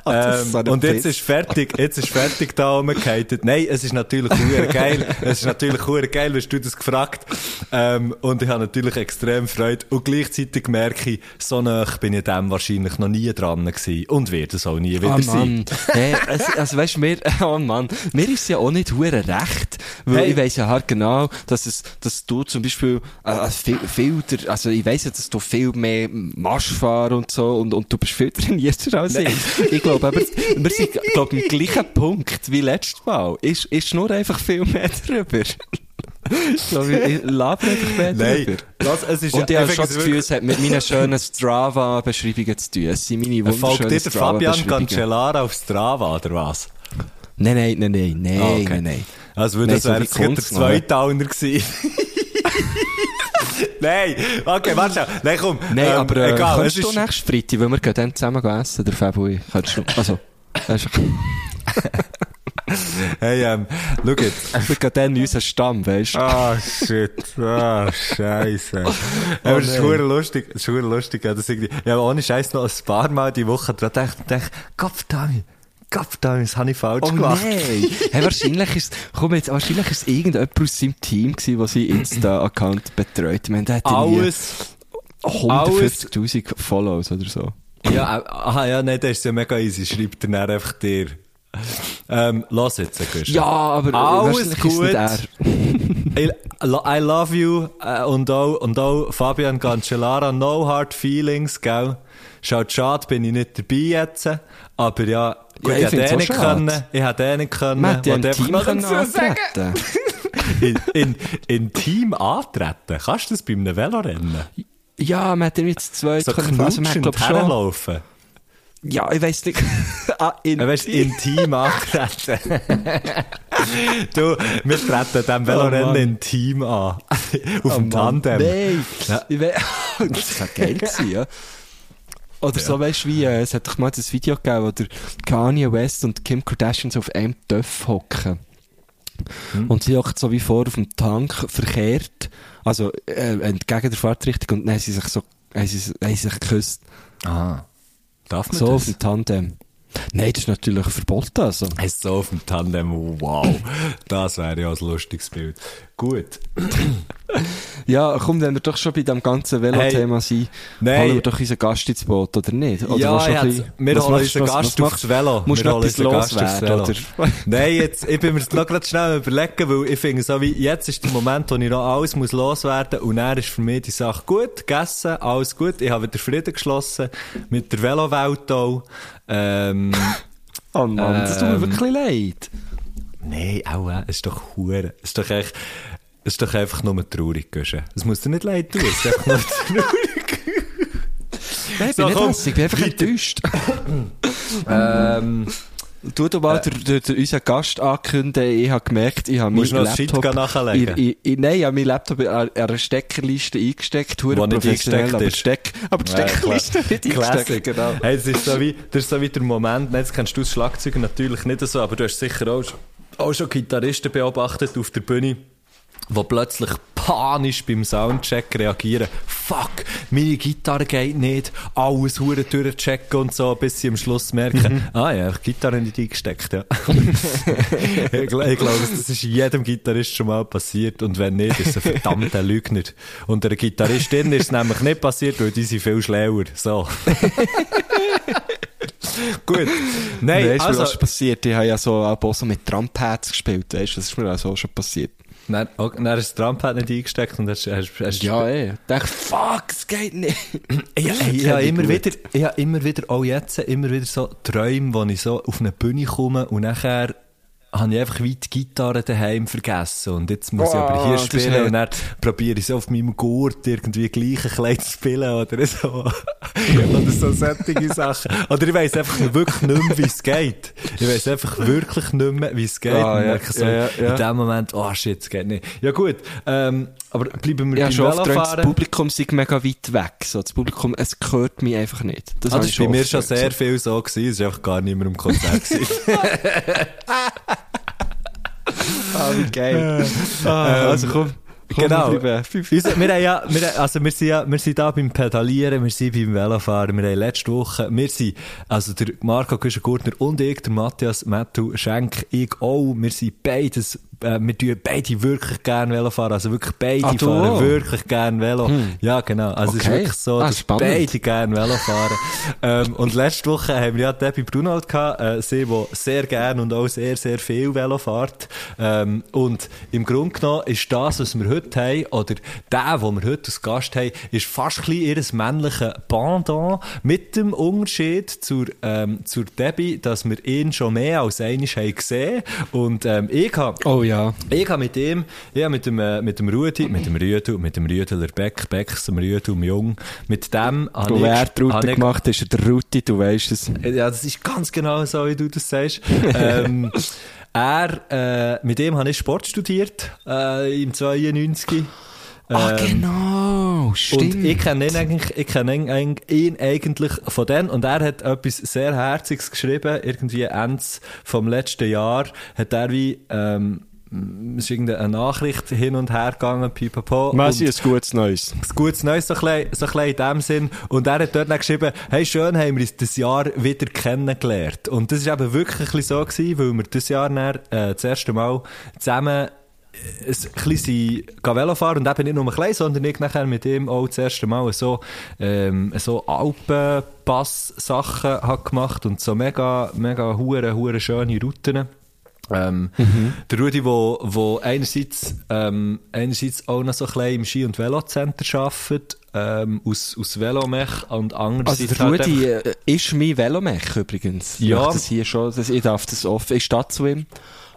Ähm, so und jetzt ist fertig, jetzt ist fertig da rumgehatet. Nein, es ist natürlich hure geil, es ist natürlich hure geil, hast du das gefragt. Ähm, und ich habe natürlich extrem Freude und gleichzeitig merke ich, so nah bin ich dem wahrscheinlich noch nie dran gewesen und werde es auch nie wieder Ah, sein. Hey, also, also weißt mir, (laughs) oh Mann, mir ist ja auch nicht hure recht, weil Hey. ich weiss ja halt genau, dass es, dass du zum Beispiel, äh, viel, viel der, also ich weiss ja, dass du viel mehr Marsch fahren und so und, und du bist viel trainierter als ich. Ich glaube aber, wir sind, glaub, am gleichen Punkt wie letztes Mal. Ist, ist nur einfach viel mehr drüber. ich glaube, ich laber einfach mehr Nein, drüber. das, es ist Und ich ja, habe schon das Gefühl, es hat mit meinen schönen Strava-Beschreibungen zu tun. Es sind meine Folgt wunderschönen dir der Fabian. Cancellara auf Strava, oder was? Nein, nein, nein, nein, nein, Ah, okay. nein, nein. Also, Nein, das so wäre der Zweitowner gewesen. (laughs) Nein, okay, warte schon. Nein, komm. Nein, ähm, aber äh, egal, es du ist, nächstes Freitag, weil wir gehen dann zusammen essen, der Fabio und ich. Könntest du, also, (laughs) weißt du, (laughs) hey, ähm, schau jetzt. wir gehen dann in unseren Stamm, weißt du. Ah, shit. Ah, scheisse. Aber das ist hure lustig. Das ist lustig, ja, das irgendwie, ja, ohne Scheiß noch ein paar Mal die Woche dran gedacht und dachte, Gottverdammt, Gottverdammt, das habe ich falsch Oh gemacht. nein! hey, wahrscheinlich ist, komm jetzt, wahrscheinlich ist irgendjemand aus seinem Team gewesen, der seinen Insta-Account betreut. Der hat Alles, 150.000 Follows oder so. ja, äh, aha, ja, nein, das ist ja mega easy. Schreibt er dann einfach dir. Ähm, lass jetzt, Guschen. Ja, aber Alles gut. (laughs) I, I love you äh, und, auch, und auch Fabian Cancellara, no hard feelings, gell? Schaut schade, bin ich nicht dabei jetzt, aber ja, gut, Ja, ich ich hätte eh nicht können, ich hätte eh nicht können, Man hätte einfach Team noch können antreten (laughs) in, in, in Team antreten, kannst du das bei einem Velorennen? Ja, man hätte jetzt zwei So können, also man hat, schon, herlaufen. ja, ich weiss nicht, (laughs) ah, in, weißt, in (laughs) Team antreten. du, wir treten dem Velorennen Mann. in Team an. Auf dem Tandem. Nein! Ja. Das war geil gewesen, ja. Oder so, weißt du, wie, äh, es hat doch mal das Video gegeben, wo der Kanye West und Kim Kardashian so auf einem Töff hocken. Und sie hocken so wie vor auf dem Tank verkehrt, also äh, entgegen der Fahrtrichtung, und dann haben sie sich so, haben sie, haben sie sich geküsst. Ah. Darf man So auf das? dem Tandem. Nein, das ist natürlich verboten, also. (laughs) Heißt so auf dem Tandem, wow. Das wäre ja ein lustiges Bild. Gut. Ja, komm, wenn wir doch schon bei dem ganzen Velo-Thema sind, nein. holen wir doch unseren Gast ins Boot, oder nicht? Oder ja, bisschen- wir holen machst unseren was- Gast was aufs Velo. Musst Wir noch holen unseren Gast aufs loswerden, Velo. oder? (laughs) Nein, jetzt, ich bin mir noch gerade schnell überlegen, weil ich finde, so wie, jetzt ist der Moment, wo ich noch alles muss loswerden und dann ist für mich die Sache gut, gegessen, alles gut, ich habe wieder Frieden geschlossen, mit der Velowelt auch, ähm, (laughs) Oh Mann, das tut mir Ähm, wirklich leid. Nein, auch, äh, es ist doch hure. Es ist doch echt, es ist doch einfach nur traurig, Guschen. Es muss dir nicht leid tun, es ist einfach nur (laughs) traurig. Nein, ich So, bin nicht komm, hässlich, ich bin einfach weiter. enttäuscht. ähm, Tu doch mal der, der, der, unseren Gast ankündigen. Ich habe gemerkt, ich habe meinen du noch Shit Laptop... nachlegen? Ich, nein, ich habe meinen Laptop an an einer Steckerliste eingesteckt. Wo nicht eingesteckt aber Steck, aber die Ja, Steckerliste nicht eingesteckt, genau. Hey, das ist so wie, das ist so wie der Moment, jetzt kennst du das Schlagzeug natürlich nicht so, aber du hast sicher auch auch schon Gitarristen beobachtet auf der Bühne, die plötzlich panisch beim Soundcheck reagieren. Fuck, meine Gitarre geht nicht. Alles hure durchchecken und so, bis sie am Schluss merken, ah ja, (laughs) ich habe die Gitarre nicht eingesteckt, ja. ich glaube, ich glaube, das ist jedem Gitarrist schon mal passiert und wenn nicht, ist er ein verdammter Lügner. Und der Gitarristin ist es nämlich nicht passiert, weil die sind viel schlauer. So. (laughs) Gut. Nein, Weißt du, also, was ist passiert? Ich habe ja so auch so mit Trumpads gespielt, weißt du, das ist mir auch so schon passiert. Dann, dann hast du das Trumpad nicht eingesteckt und hast, hast, hast Ja, ey. Ich dachte, fuck, es geht nicht. (clears throat) Ja, ich, ich habe ich immer gut. wieder, ich habe immer wieder, auch jetzt, immer wieder so Träume, wo ich so auf eine Bühne komme und nachher habe ich einfach wie die Gitarre daheim vergessen und jetzt muss ich aber Oh, hier ist spielen und dann probiere ich so auf meinem Gurt irgendwie gleich ein kleid zu spielen oder so. (laughs) oder so solche Sachen. Oder ich weiss einfach wirklich nicht mehr, wie es geht. Ich weiss einfach wirklich nicht mehr, wie es geht. Und ja, merke so ja, ja, ja. in dem Moment, oh shit, es geht nicht. Ja gut, ähm, aber bleiben wir Ja, beim schon oft das. Publikum sei mega weit weg. So, das Publikum, es hört mich einfach nicht. Das, Ah, das bei mir schon sehr viel so gewesen. Es war einfach gar nicht mehr im gewesen. (laughs) Ah, wie geil. ah, also komm. Komm genau. Unser- wir haben ja, wir, also wir sind ja, wir sind da beim Pedalieren, wir sind beim Velofahren, wir haben letzte Woche, wir sind, also der Marco Güschen-Gurtner und ich, der Matthias Mattu Schenk, ich auch, wir sind beides, äh, wir tun beide wirklich gerne Velo fahren, also wirklich beide Ah, fahren auch? wirklich gerne Velo. Ja, genau. Also es ist Okay. wirklich so, Ah, dass spannend. beide gerne Velo fahren. (laughs) ähm, und letzte Woche haben wir ja Debbie Brunald gehabt, äh, sie, die sehr gerne und auch sehr, sehr viel Velo fährt. Ähm, und im Grunde genommen ist das, was wir heute haben, oder der, den wir heute als Gast haben, ist fast ein bisschen ihr männliches Pendant, mit dem Unterschied zur, ähm, zur Debbie, dass wir ihn schon mehr als einmal haben gesehen. Und ähm, ich habe Oh ja. ich habe mit ihm, ich habe mit dem, äh, mit dem Rudi, mit dem Rüdu, mit dem Rüdeler Beck, Becks, dem Rüdu, dem Jung, mit dem habe ich, wer die Route gemacht ist der Ruti, du weißt es. Ja, das ist ganz genau so, wie du das sagst. (laughs) ähm, er, äh, mit dem habe ich Sport studiert, äh, im 92. ah, Ähm, genau, stimmt. und ich kenne ihn eigentlich, ich kenne ihn, eigentlich- ihn eigentlich von denen und er hat etwas sehr Herziges geschrieben, irgendwie Ende vom letzten Jahr hat er wie, ähm, ist irgendeine Nachricht hin und her gegangen, pipapo. Messi, ein gutes Neues. ein gutes Neues, so ein so ein bisschen in dem Sinn. Und er hat dort dann geschrieben, hey, schön haben wir uns das Jahr wieder kennengelernt. Und das ist eben wirklich ein so gewesen, weil wir das Jahr dann, äh, das erste Mal zusammen äh, ein bisschen Velo fahren und eben nicht nur ein klein, sondern ich nachher mit ihm auch das erste Mal so, ähm, so Alpenpass-Sachen gemacht und so mega, mega hure, hure schöne Routen. Ähm, Der Rudi, wo, wo einerseits, ähm, einerseits auch noch so ein bisschen im Ski- und Velocenter arbeitet, ähm, aus, aus Velomech und Also andererseits der halt Rudi äh, ist mein Velomech übrigens. Ich Ja. möchte Das hier schon, das, ich darf das offen, ich stehe zu ihm.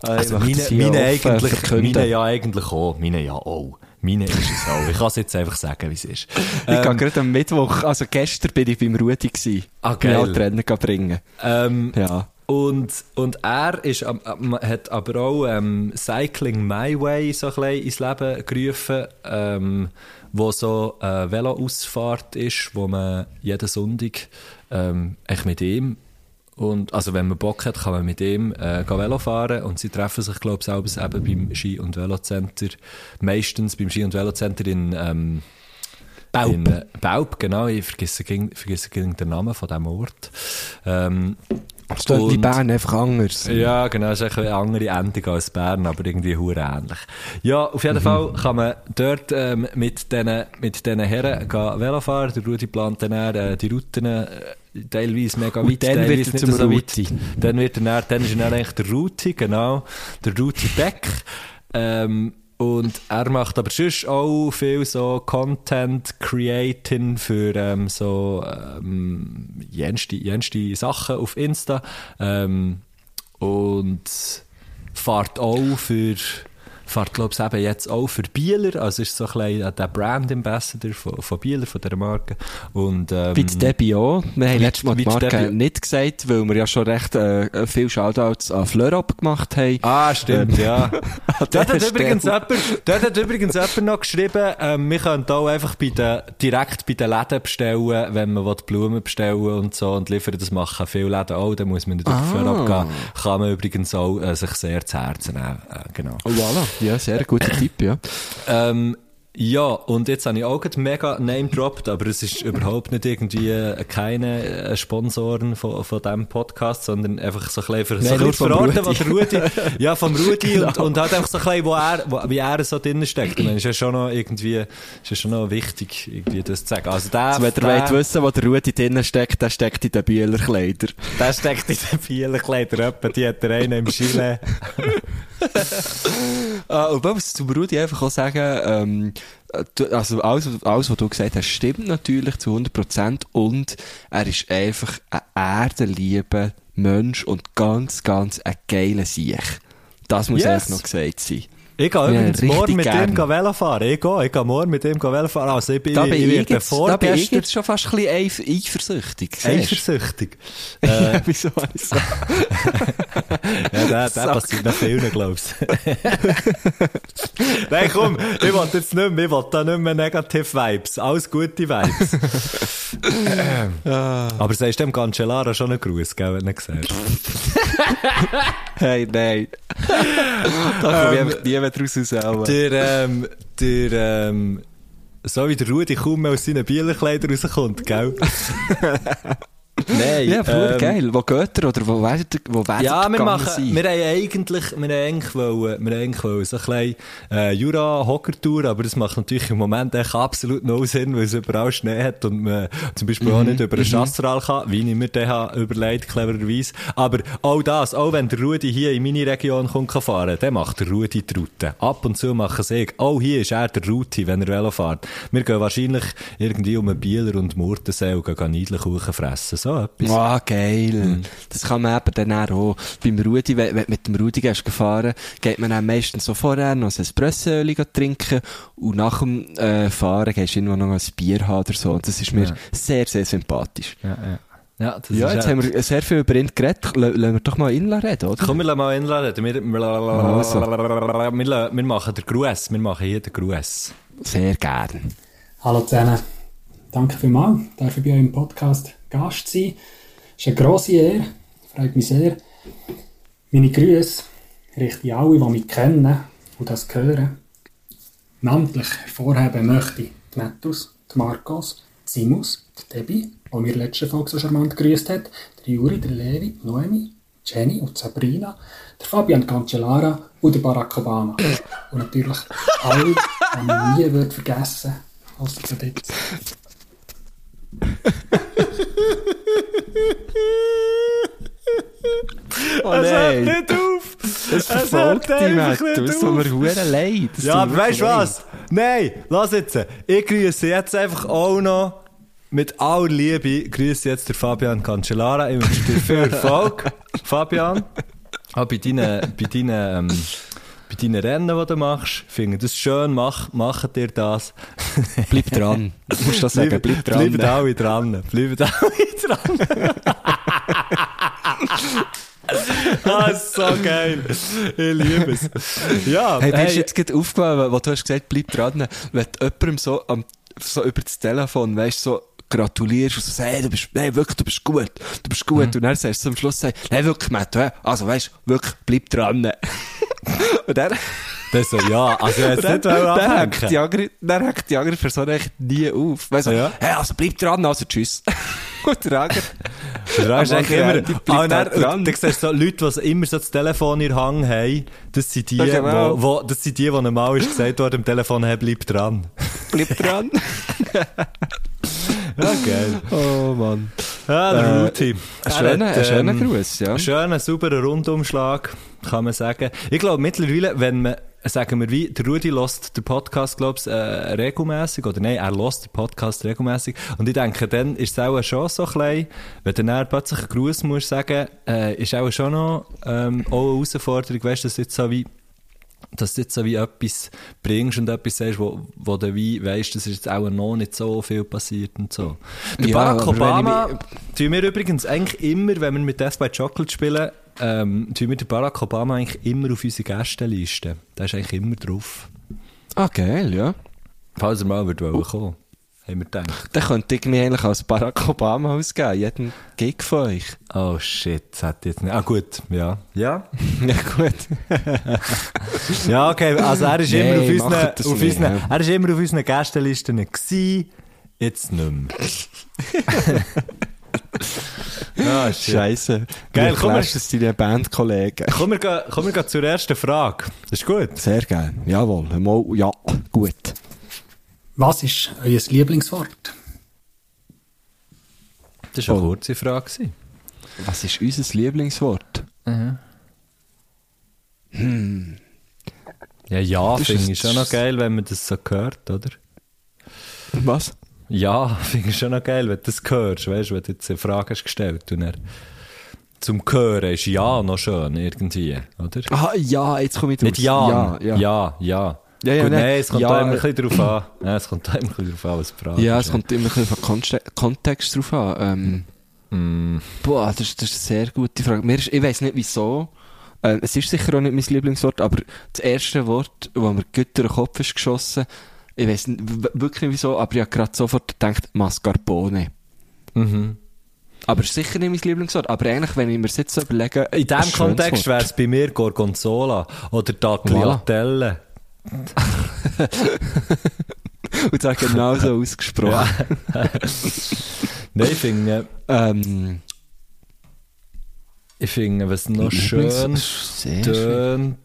Äh, also ich meine, meine offen eigentlich, verkünden. meine ja eigentlich auch, meine ja auch. Meine ist es auch. Ich kann es jetzt einfach sagen, wie es ist. (laughs) Ich gehe gerade am Mittwoch, also gestern bin ich beim Rudi gewesen. Ah, Bin geil. halt gehen bringen. Ähm, Ja. Und, und er ist, hat aber auch ähm, Cycling My Way so ein ins Leben gerufen, ähm, wo so eine Velo-Ausfahrt ist, wo man jeden Sonntag ähm, echt mit ihm und also wenn man Bock hat, kann man mit ihm äh, Velo fahren und sie treffen sich, glaube ich, selbst eben beim Ski- und Velocenter, meistens beim Ski- und Velocenter in ähm, Baub. In, äh, Baub, genau. Ich vergesse, vergesse den Namen von diesem Ort. Ähm, Klingt wie Bern einfach anders. ja, genau, es ist eine andere Endung als Bern, aber irgendwie hure ähnlich. Ja, auf jeden Fall kann man dort ähm, mit diesen mit diesen Herren gehen Velo fahren. Der Rudi plant dann äh, die Routen äh, teilweise mega Und weit, dann teilweise wird er nicht zum so Ruti. weit. Dann wird er dann, dann ist er dann eigentlich der Ruti, genau, der Ruti Beck. Ähm, und er macht aber sonst auch viel so Content Creating für ähm, so ähm, jenste, Sachen auf Insta. Ähm, und fährt auch für, fährt, glaube ich, eben jetzt auch für Bieler, also ist so ein bisschen der Brand Ambassador von, von Bieler, von dieser Marke. Und, ähm, die Debbie auch. Wir haben letztes Mal die Marke Debbie- nicht gesagt, weil wir ja schon recht äh, viel Shoutouts an Fleurop gemacht haben. Ah, stimmt, ja. (laughs) Dort hat, (laughs) übrigens jemand, dort hat übrigens jemand noch geschrieben, ähm, wir können auch einfach bei den, direkt bei den Läden bestellen, wenn man Blumen bestellen und so und liefern. Das machen viele Läden auch, dann muss man nicht Ah. auf den abgehen. Kann man übrigens auch äh, sich sehr zu Herzen nehmen. Äh, genau. Oh, voilà. Ja, sehr guter Tipp, ja. Ähm, ja, und jetzt habe ich auch gerade mega Name dropped, aber es ist überhaupt nicht irgendwie äh, keine äh, Sponsoren von, von diesem Podcast, sondern einfach so ein bisschen für Nein, so ein was der Rudi, ja, vom Rudi (laughs) und, Genau. und halt einfach so ein bisschen, wo er, wo, wie er so drinnen steckt. Und dann ist ja schon noch irgendwie, ist ja schon noch wichtig, irgendwie das zu sagen. Also der, Also, wenn ihr der, wollt wissen, wo der Rudi drinnen steckt, der steckt in den Bieler Kleider. der steckt in den Bielerkleider, etwa, die hat der eine im Chile. (laughs) Ah, und muss zum Rudi einfach auch sagen, ähm, also alles, alles, was du gesagt hast, stimmt natürlich zu 100% und er ist einfach ein erdenlieber Mensch und ganz, ganz ein geiler Sieg. Das muss Yes. einfach noch gesagt sein. Ich gehe Ja, übrigens richtig morgen mit gern. ihm gehen Velo fahren. Ich gehe, ich gehe morgen mit ihm gehen Velo fahren. Also ich bin, Da bin ich, werde jetzt, da bin ich jetzt schon fast ein bisschen eif- eifersüchtig. du? eifersüchtig. (laughs) Äh, Wieso habe ich so? ja, der, der passiert noch vielen, glaubst (laughs) Nein, komm, ich will jetzt nicht mehr, ich will da nicht mehr negative Vibes. Alles gute Vibes. Ah. (laughs) Aber sagst du dem Cancellara schon einen Gruß, gell, wenn du ihn siehst? Hey, nein. da komme ich einfach nie mehr draus raus. Der, ähm, der, ähm, so wie der Rudi kaum aus seinen Bielerkleidern rauskommt, gell? (laughs) Nein, Ja, voll ähm, geil. Wo geht er oder wo werdet wo werdet Ja, wir machen, sein? wir haben eigentlich, wir haben eigentlich wollen, wir haben eigentlich wollen, so ein bisschen, äh, Jura-Hocker-Tour, aber das macht natürlich im Moment echt absolut no Sinn, weil es überall Schnee hat und man zum Beispiel Mhm, auch nicht über einen Chasseral kann, wie ich mir den habe überlegt, clevererweise. Aber auch das, auch wenn der Rudi hier in meine Region kommt kann fahren, dann macht der Rudi die Route. Ab und zu machen sie, auch hier ist er der Route, wenn er Velo fährt. Wir gehen wahrscheinlich irgendwie um einen Bieler und Murtensee und gehen Niedelkuchen fressen, so etwas. Ah, geil. Mhm. Das kann man eben dann auch. Beim Rudi, wenn, wenn du mit dem Rudi gehst gefahren, geht man dann meistens so vorher noch ein Espressoöl trinken und nach dem äh, Fahren gehst du irgendwo noch ein Bier haben oder so. Und das ist mir Ja. sehr, sehr sympathisch. Ja, ja. Ja, das Ja, ist jetzt ja- haben wir sehr viel über ihn geredet. Lassen wir doch mal ihn reden, oder? Komm, wir lassen mal einladen. Wir, wir, Also. wir, wir machen den Gruß. Wir machen hier den Gruß. Sehr gern. Hallo zusammen. Danke vielmals, darf ich bei euch im Podcast Gast sein. ist eine grosse Ehre, freut mich sehr. Meine Grüße richte ich alle, die mich kennen und das hören. Namentlich hervorheben möchte ich die Mattus, die Marcos, die Simus, die Debbie, die mir letzte Folge so charmant grüßt hat, der Juri, der Levi, Noemi, Jenny und Sabrina, der Fabian Cancellara und der Barack Obama. Und natürlich alle, die ich nie würde vergessen als zu dort. Oh nein, nicht auf! das verfolgt dich, einfach Matt. nicht Das tut mir hure leid. Das Ja, aber weißt du was? Nein, lass jetzt. Ich grüße jetzt einfach auch noch mit aller Liebe, grüße jetzt der Fabian Cancellara. Ich wünsche dir viel (laughs) Erfolg, Fabian. Auch bei deinen, bei deinen, ähm, bei deinen Rennen, die du machst. Ich finde das schön, mach, macht dir das. (laughs) Bleib dran. Du musst das sagen, bleib dran. Bleibt alle dran. Bleibt alle dran. (laughs) ah, ist so geil. Ich liebe es. Ja, Hey, mir ist jetzt gerade aufgefallen, wo du hast gesagt, bleib dran, wenn du jemandem so, am, so über das Telefon, weißt so, gratulierst und so sagst, hey, du bist, hey, wirklich, du bist gut, du bist gut. Und dann sagst du am Schluss, hey, hey wirklich, Matt, also weißt wirklich, bleib dran. (laughs) und dann, Das so, ja, also jetzt nicht dann, hängt die andere, dann hängt die andere Person echt nie auf. Weißt du, Ja. hey, also bleib dran, also tschüss. (laughs) und der andere, Du fragst Am eigentlich immer, ah, und dann, dran. dann siehst du so Leute, die immer so das Telefon in der Hang haben, das sind die, Ja, genau. wo, wo, das sind die, die ist gesagt worden am Telefon, hey, bleib dran. bleib dran. (laughs) Ja, geil. oh Mann. Ja, der Äh, Ruti. Ein schöner, Er hat, ein schöner ähm, Gruß, ja. Ein schöner, sauberer Rundumschlag, kann man sagen. Ich glaube, mittlerweile, wenn man, sagen wir wie, der Rudi lost den Podcast, glaubst äh, regelmäßig oder nein, er lost den Podcast regelmäßig. Und ich denke, dann ist es auch schon so klein, wenn du dann plötzlich einen Gruß musst sagen, äh, ist auch schon noch, ähm, auch eine Herausforderung, weißt du, das jetzt so wie, dass du jetzt so wie etwas bringst und etwas sagst, wo, wo du wie weißt, das ist jetzt auch noch nicht so viel passiert und so. Der Ja, Barack ich Obama, tun wir übrigens eigentlich immer, wenn wir mit Death by Chocolate spielen, ähm, tun wir den Barack Obama eigentlich immer auf unsere Gästeliste. Der ist eigentlich immer drauf. Ah, geil, ja. Falls er mal wird kommen, haben wir gedacht. Dann könnte ich mich eigentlich als Barack Obama ausgeben, jeden Gig von euch. Oh shit, das hat jetzt nicht. Ah gut, ja. Ja? (laughs) Ja, gut. (laughs) Ja, okay, also er ist Nee, immer auf unseren, auf nicht, unseren, ja. er ist immer auf unseren Gästelisten gewesen, jetzt nicht mehr. (laughs) ah, shit. Scheiße. Geil, komm, du das deinen Bandkollegen? Komm, wir komm, wir zur ersten Frage. Das ist gut. Sehr geil. Jawohl. Mal, ja, gut. Was ist euer Lieblingswort? Das war eine Oh. kurze Frage. Was ist unser Lieblingswort? Ja, ja, Das ist finde ich schon noch geil, wenn man das so hört, oder? Was? Ja, (laughs) finde ich schon noch geil, wenn du das hörst, weißt du, wenn du jetzt eine Frage hast gestellt und er zum Hören ist ja noch schön, irgendwie, oder? Ah, ja, jetzt komme ich draus. Nicht ja, Ja, ja. ja, ja. Ja, Gut, nein. nein, es kommt Ja, da immer ein äh, bisschen drauf an. (clears throat) Ja, es kommt da immer ein bisschen drauf an, was die Frage Ja, ist. es kommt immer ein bisschen auf den Kontext drauf an. Ähm, Mm. Boah, das, ist- das ist eine sehr gute Frage. Mir ist, ich weiß nicht wieso. Äh, es ist sicher auch nicht mein Lieblingswort, aber das erste Wort, das mir durch den Kopf ist geschossen, ich weiß wirklich nicht wieso, aber ich habe gerade sofort gedacht, Mascarpone. Mhm. Aber es ist sicher nicht mein Lieblingswort. Aber eigentlich, wenn ich mir jetzt so überlege... In diesem Kontext wäre es bei mir Gorgonzola oder Tagliatelle. (laughs) Und zwar genau so ausgesprochen. (laughs) Nein, ich finde, Ähm, ich finde, was noch schön tönt.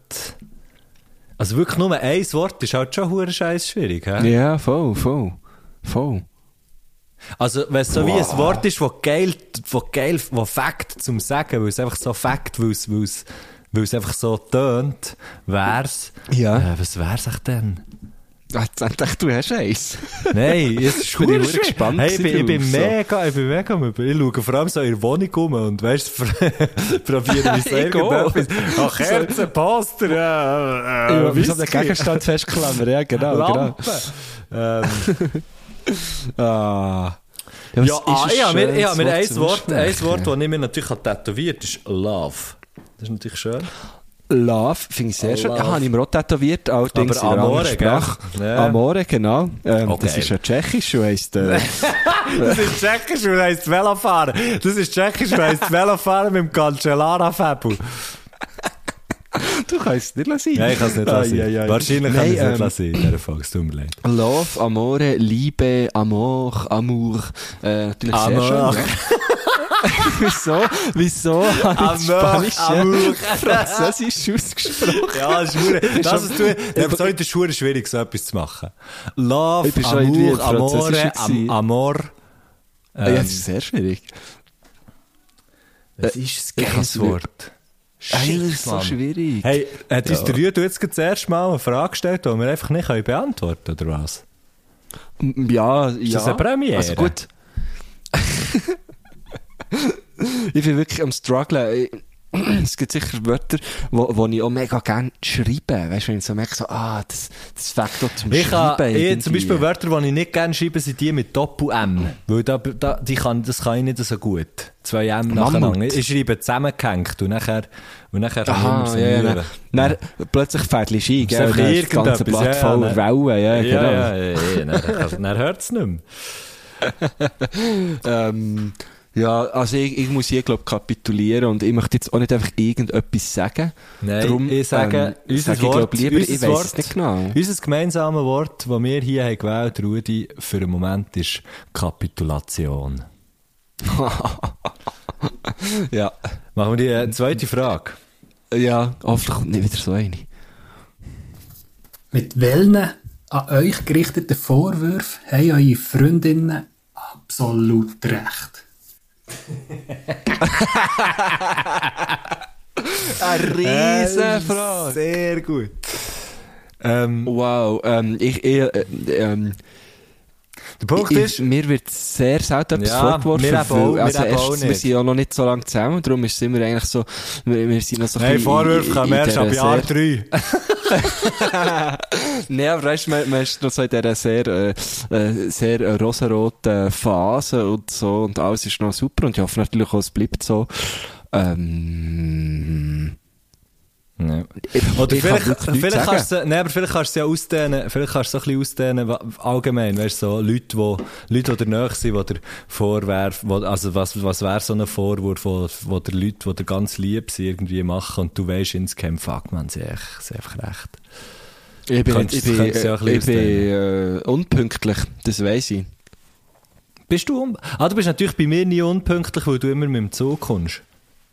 Also wirklich nur ein Wort ist halt schon hure scheiß schwierig, hä? Ja, voll, voll. Voll. Also, wenn es so wie ein Wort ist, wo geil, wo geil, wo Fakt zum Sagen, weil es einfach so Fakt, weil es, weil es, weil es einfach so tönt, wär's. Ja. Äh, was wär's echt denn? Ah, Jetzt dachte du hast eins. (laughs) Nein, es (laughs) ist Bin ich gespannt Hey, ich bin, ich bin drauf, so. mega, ich bin mega. Ich schaue vor allem so in der Wohnung rum und weißt, (laughs) probiere mich Ich auch. irgendetwas. Ach, Kerzen, Poster, ja, äh, Ja, Whisky. Gegenstand festklammern, ja, genau, Lampe. Ähm, genau. Ah. ja, was ah, ich habe mir, ich habe mir ein Wort, ein? Wort, das ich mir natürlich habe tätowiert ist Love. Das ist natürlich schön. Love, finde ich sehr schön. Love. Ja, habe ich mir auch tätowiert, allerdings Aber Amore, gell? Ja. Amore, genau. Ähm, Oh, das ist ja tschechisch und heisst, äh, (laughs) Das ist Tschechisch und heisst Velofahren. Das ist Tschechisch und heisst Velofahren mit dem Cancellara-Fabel. du kannst es nicht lassen. Nein, ich kann es nicht lassen. Ah, ja, ja. Wahrscheinlich kann Nein, ich es nicht ähm, lassen in dieser Folge. Es tut mir leid. Love, Amore, Liebe, Amor, Amour. Äh, natürlich sehr Amor. schön. (laughs) Ja. (laughs) wieso? Wieso habe ich das Amor. Französisch ausgesprochen? Ja, (laughs) das ist hure- das, du, ja, sorry, das ist schwierig, so etwas zu machen. Love, Amour, Amore, am. Amor. ja, Ähm, das ist sehr schwierig. das ist ich ein kann's geiles nicht- Wort. Ey, das ist so schwierig. Hey, hat uns Ja. der Rüdu jetzt das erste Mal eine Frage gestellt, die wir einfach nicht können beantworten können, oder was? Ja, ja. das eine Premiere? Also gut. (laughs) (laughs) ich bin wirklich am strugglen. (clears throat) Es gibt sicher Wörter, wo, wo ich auch mega gerne schreibe. Weißt du, wenn ich so merke, so, ah, das, das fängt doch zum Ich Schreiben. kann, ich, zum irgendwie. Beispiel Wörter, die ich nicht gerne schreibe, sind die mit Doppel-M. Weil da, da, die kann, das kann ich nicht so gut. Zwei M nacheinander. Ich schreibe zusammengehängt und nachher, und nachher kann Aha, ich immer so ja, ja, mühen. dann, dann plötzlich fährt es ein, gell? Dann ist das ganze Blatt ja, ja, voller dann- Wellen, ja, Ja, genau. ja, ja, ja, dann, kann- dann hört es nicht mehr. (laughs) Ähm, ja, also ich, ich muss hier, glaube kapitulieren und ich möchte jetzt auch nicht einfach irgendetwas sagen. Nein, Drum, ich sage, ähm, unser sage ich, Wort, glaub, lieber, unser ich Wort, es nicht genau. Unser gemeinsames Wort, das wir hier haben gewählt Rudi, für den Moment ist Kapitulation. (laughs) Ja. Machen wir die äh, zweite Frage. Ja, hoffentlich kommt nicht wieder so eine. Mit welchen an euch gerichteten Vorwürfen haben eure Freundinnen absolut recht? Eine Riesenfrage. Sehr gut. Ähm, Wow, ähm, ich, ich, äh, ähm, Der Punkt Ich, ist, mir wird sehr selten etwas Ja, vorgeworfen. mir eben auch, weil- mir also erstens, wir sind ja noch nicht so lange zusammen, darum ist es immer eigentlich so, wir, wir sind noch so ein hey, bisschen Vorwürfe kommen erst ab Jahr sehr- 3. (laughs) (laughs) Nein, aber weißt du, man, man ist noch so in dieser sehr, äh, äh, sehr rosaroten Phase und so und alles ist noch super und ich hoffe natürlich auch, es bleibt so. Ähm, Ich, Oder ich vielleicht, vielleicht, kannst du, nee, aber vielleicht kannst du es ja ausdehnen, vielleicht kannst du so ein bisschen ausdehnen, wa- allgemein, weißt du, so Leute, wo, Leute, die dir sind, die dir vorwerfen, also was, was wäre so ein Vorwurf, wo, wo der Leute, die dir ganz lieb sind, irgendwie machen und du weißt insgeheim, fuck man, sie haben einfach recht. Ich bin, Könntest- ich bin, ja ich bin äh, unpünktlich, das weiss ich. Bist du, un ah, du bist natürlich bei mir nie unpünktlich, weil du immer mit dem Zug kommst.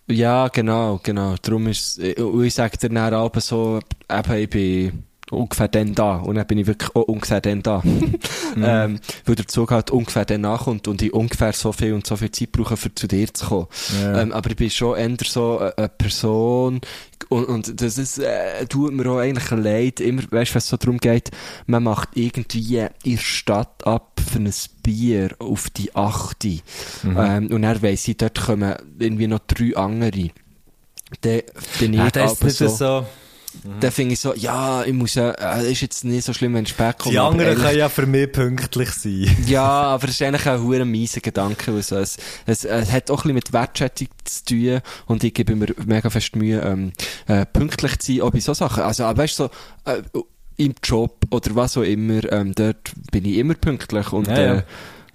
Ja, genau, genau. Darum ist es, und ich sage dir dann aber so, eben, ich bin ungefähr dann da. Und dann bin ich wirklich auch ungefähr dann da. (laughs) (laughs) ähm, weil der Zug halt ungefähr dann nachkommt und ich ungefähr so viel und so viel Zeit brauche, für zu dir zu kommen. Ja. Ähm, aber ich bin schon eher so eine, Person, und, und das ist, äh, tut mir auch eigentlich leid, immer, weißt du, wenn es so darum geht, man macht irgendwie in der Stadt ab für ein Bier auf die Achte. Ähm, und dann weiss ich, dort kommen irgendwie noch drei andere. Dann bin ich das ist aber so, so. dann finde ich so, ja, ich muss ja, äh, ist jetzt nicht so schlimm, wenn ich spät komme. Die anderen ehrlich- können ja für mich pünktlich sein. (laughs) ja, aber es ist eigentlich ein hure mieser Gedanke. Also es, es, es hat auch ein bisschen mit Wertschätzung zu tun und ich gebe mir mega fest Mühe, ähm, äh, pünktlich zu sein, auch bei so Sachen. Also, aber weißt du, so, äh, im Job oder was auch immer, ähm, dort bin ich immer pünktlich und, Ja, ja. äh,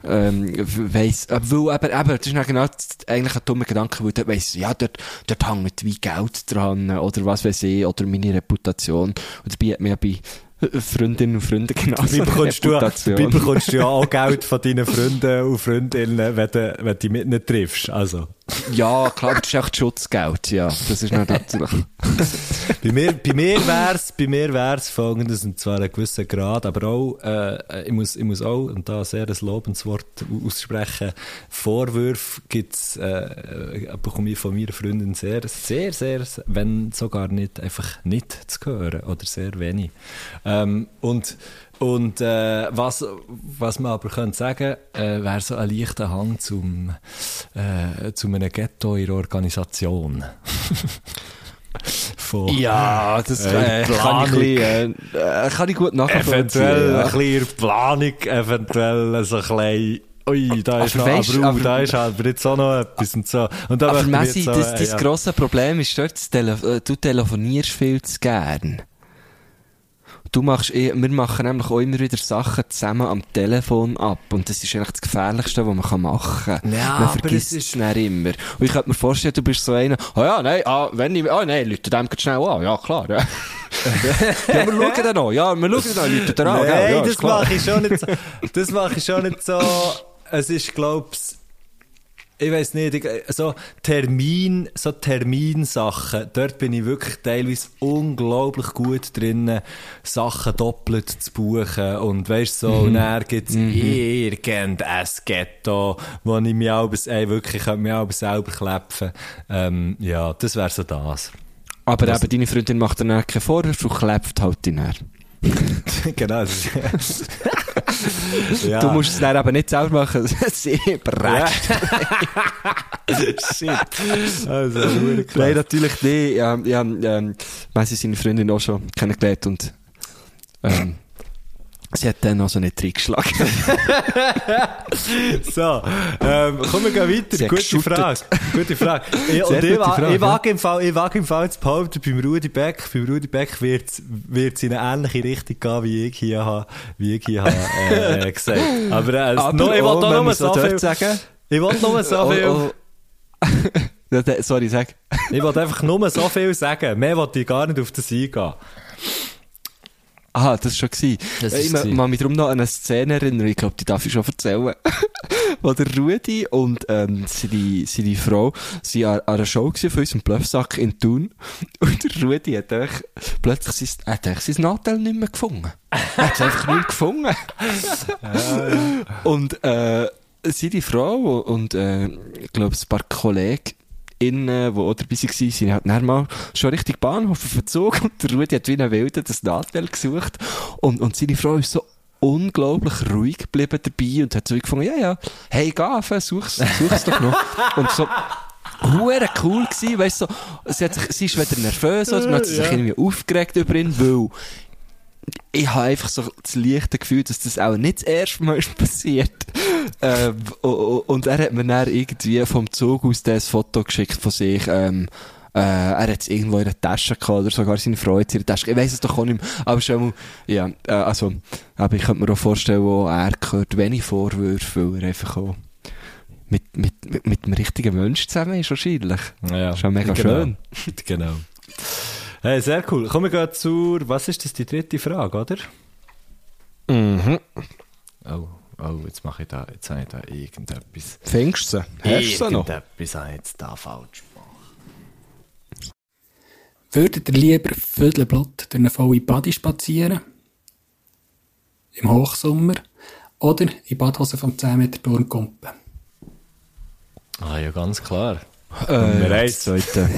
ähm, weiss, äh, weil, aber, aber, das ist dann genau eigentlich ein dummer Gedanke, weil dort weiss, ja, dort, dort hängt wie Geld dran, oder was weiß ich, oder meine Reputation. Und dabei hat mir ja bei äh, Freundinnen und Freunden genau Dabei bekommst, du, dabei bekommst du ja auch Geld von deinen Freunden und Freundinnen, wenn du, wenn du die mit nicht triffst. Also. Ja, klar, das ist echt Schutzgeld, ja. Das ist natürlich. bei mir, bei mir wär's, bei folgendes, und zwar einen gewissen Grad, aber auch, äh, ich muss, ich muss auch, und da sehr ein Lobenswort au- aussprechen, Vorwürfe gibt's, äh, äh, bekomme ich von meiner Freundin sehr, sehr, sehr, wenn sogar nicht, einfach nicht zu hören, oder sehr wenig. Ähm, und, und äh, was, was man aber könnte sagen, äh, wäre so ein leichter Hang zum, äh, zu einem Ghetto in der Organisation. (laughs) Von, Ja, das Äh, kann, ich bisschen, äh, kann ich gut nachvollziehen. eventuell ja. ein bisschen Planung, eventuell so ein bisschen, ui, da ist Aber noch, aber, uh, aber- da ist halt jetzt auch noch etwas und so. Und Aber Messi, so, das, das ja. grosse Problem ist dort, du telefonierst viel zu gern. Du machst eh, wir machen nämlich auch immer wieder Sachen zusammen am Telefon ab. Und das ist eigentlich das Gefährlichste, was man kann machen kann. Ja, man aber vergisst es dann immer. Und ich könnte mir vorstellen, du bist so einer, ah ja, nein, ah, wenn ich, ah nein, Leute dem geht schnell an. Ja, klar, ja. (laughs) ja, wir schauen dann noch. Ja, wir schauen dann, Leute da an. gell? Nein, ja, das mache ich schon nicht so. Das mache ich schon nicht so. Es ist, glaub's, ich weiß nicht, ich, so Termin, so Terminsachen, dort bin ich wirklich teilweise unglaublich gut drin, Sachen doppelt zu buchen und weißt so, und dann gibt's irgendein Ghetto, wo ich mich auch, ey, wirklich, könnte mich auch selber klepfen. Ähm, ja, das wäre so das. Aber eben, deine Freundin macht dann keinen Vorwurf und klebt halt ihn her. (laughs) genau, (laughs) ja. Du musst es dann eben nicht selber machen, (laughs) sie brächt. Shit. Also. Nein, natürlich nicht. Ja, ja, ähm, Messi seine Freundin auch schon kennengelernt und ähm, sie hat dann also nicht reingeschlagen. (laughs) So, ähm, komm, wir gehen weiter. Gute geschuttet. Frage. Gute Frage. (laughs) Ich, und ich, Frage, ich wage im Fall, ich wage im Fall zu behaupten, beim Rudi Beck, beim Rudi Beck wird es in eine ähnliche Richtung gehen, wie ich hier habe, wie ich hier habe, äh, äh, gesagt. Aber, äh, Aber no, ich auch, wollte man nur muss so auch viel, sagen. ich wollte nur so Oh, viel, oh. (laughs) Ja, Sorry, sag. ich wollte einfach nur so viel sagen. Mehr wollte ich gar nicht auf das eingehen. Aha, das war schon gewesen. Das Äh, ist ich ma- gewesen. mag mich darum noch an eine Szene erinnern, ich glaube, die darf ich schon erzählen. (laughs) Wo der Rudi und ähm, seine, seine Frau sind an, an einer Show gewesen von unserem Bluffsack in Thun. (laughs) Und der Rudi hat eigentlich plötzlich sein, er hat eigentlich sein Nadel nicht mehr gefunden. Er hat es einfach nicht mehr gefunden. (laughs) Und äh, seine Frau und äh, ich glaube ein paar Kollegen innen, die auch dabei waren, sind halt dann mal schon richtig Bahnhof auf den Zug und der Rudi hat wie ein Wilder das Nadel gesucht und, und seine Frau ist so unglaublich ruhig geblieben dabei und hat so gefunden, ja, ja, hey, geh, such's, such's doch noch. (laughs) und so, Hure cool gewesen, weißt du, so, sie, hat sich, sie ist wieder nervös, also, man hat sich Ja. irgendwie aufgeregt über ihn, weil ich habe einfach so das leichte Gefühl, dass das auch nicht das erste Mal ist (laughs) passiert. ähm, und er hat mir dann irgendwie vom Zug aus das Foto geschickt von sich, ähm, äh, er hat es irgendwo in der Tasche gehabt, oder sogar seine es in der Tasche. Ich weiss es doch auch nicht mehr. Aber schon mal, ja, äh, also, aber ich könnte mir auch vorstellen, wo er gehört wenig Vorwürfe, weil er einfach auch mit, mit, mit, mit dem richtigen Mensch zusammen ist wahrscheinlich. Ja, Schon mega genau. schön. genau. Hey, sehr cool. Kommen wir gleich zur, was ist das, die dritte Frage, oder? Mhm. Oh, oh, jetzt mache ich da, jetzt habe ich da irgendetwas. Fängst du sie? Hast du sie noch? Irgendetwas habe ich jetzt da falsch gemacht. Würdet ihr lieber viertelblatt durch eine volle Body spazieren? Im Hochsommer? Oder in Badhose vom 10 Meter Turmkumpen? Ah, ja, ganz klar. Äh, eins. zweite.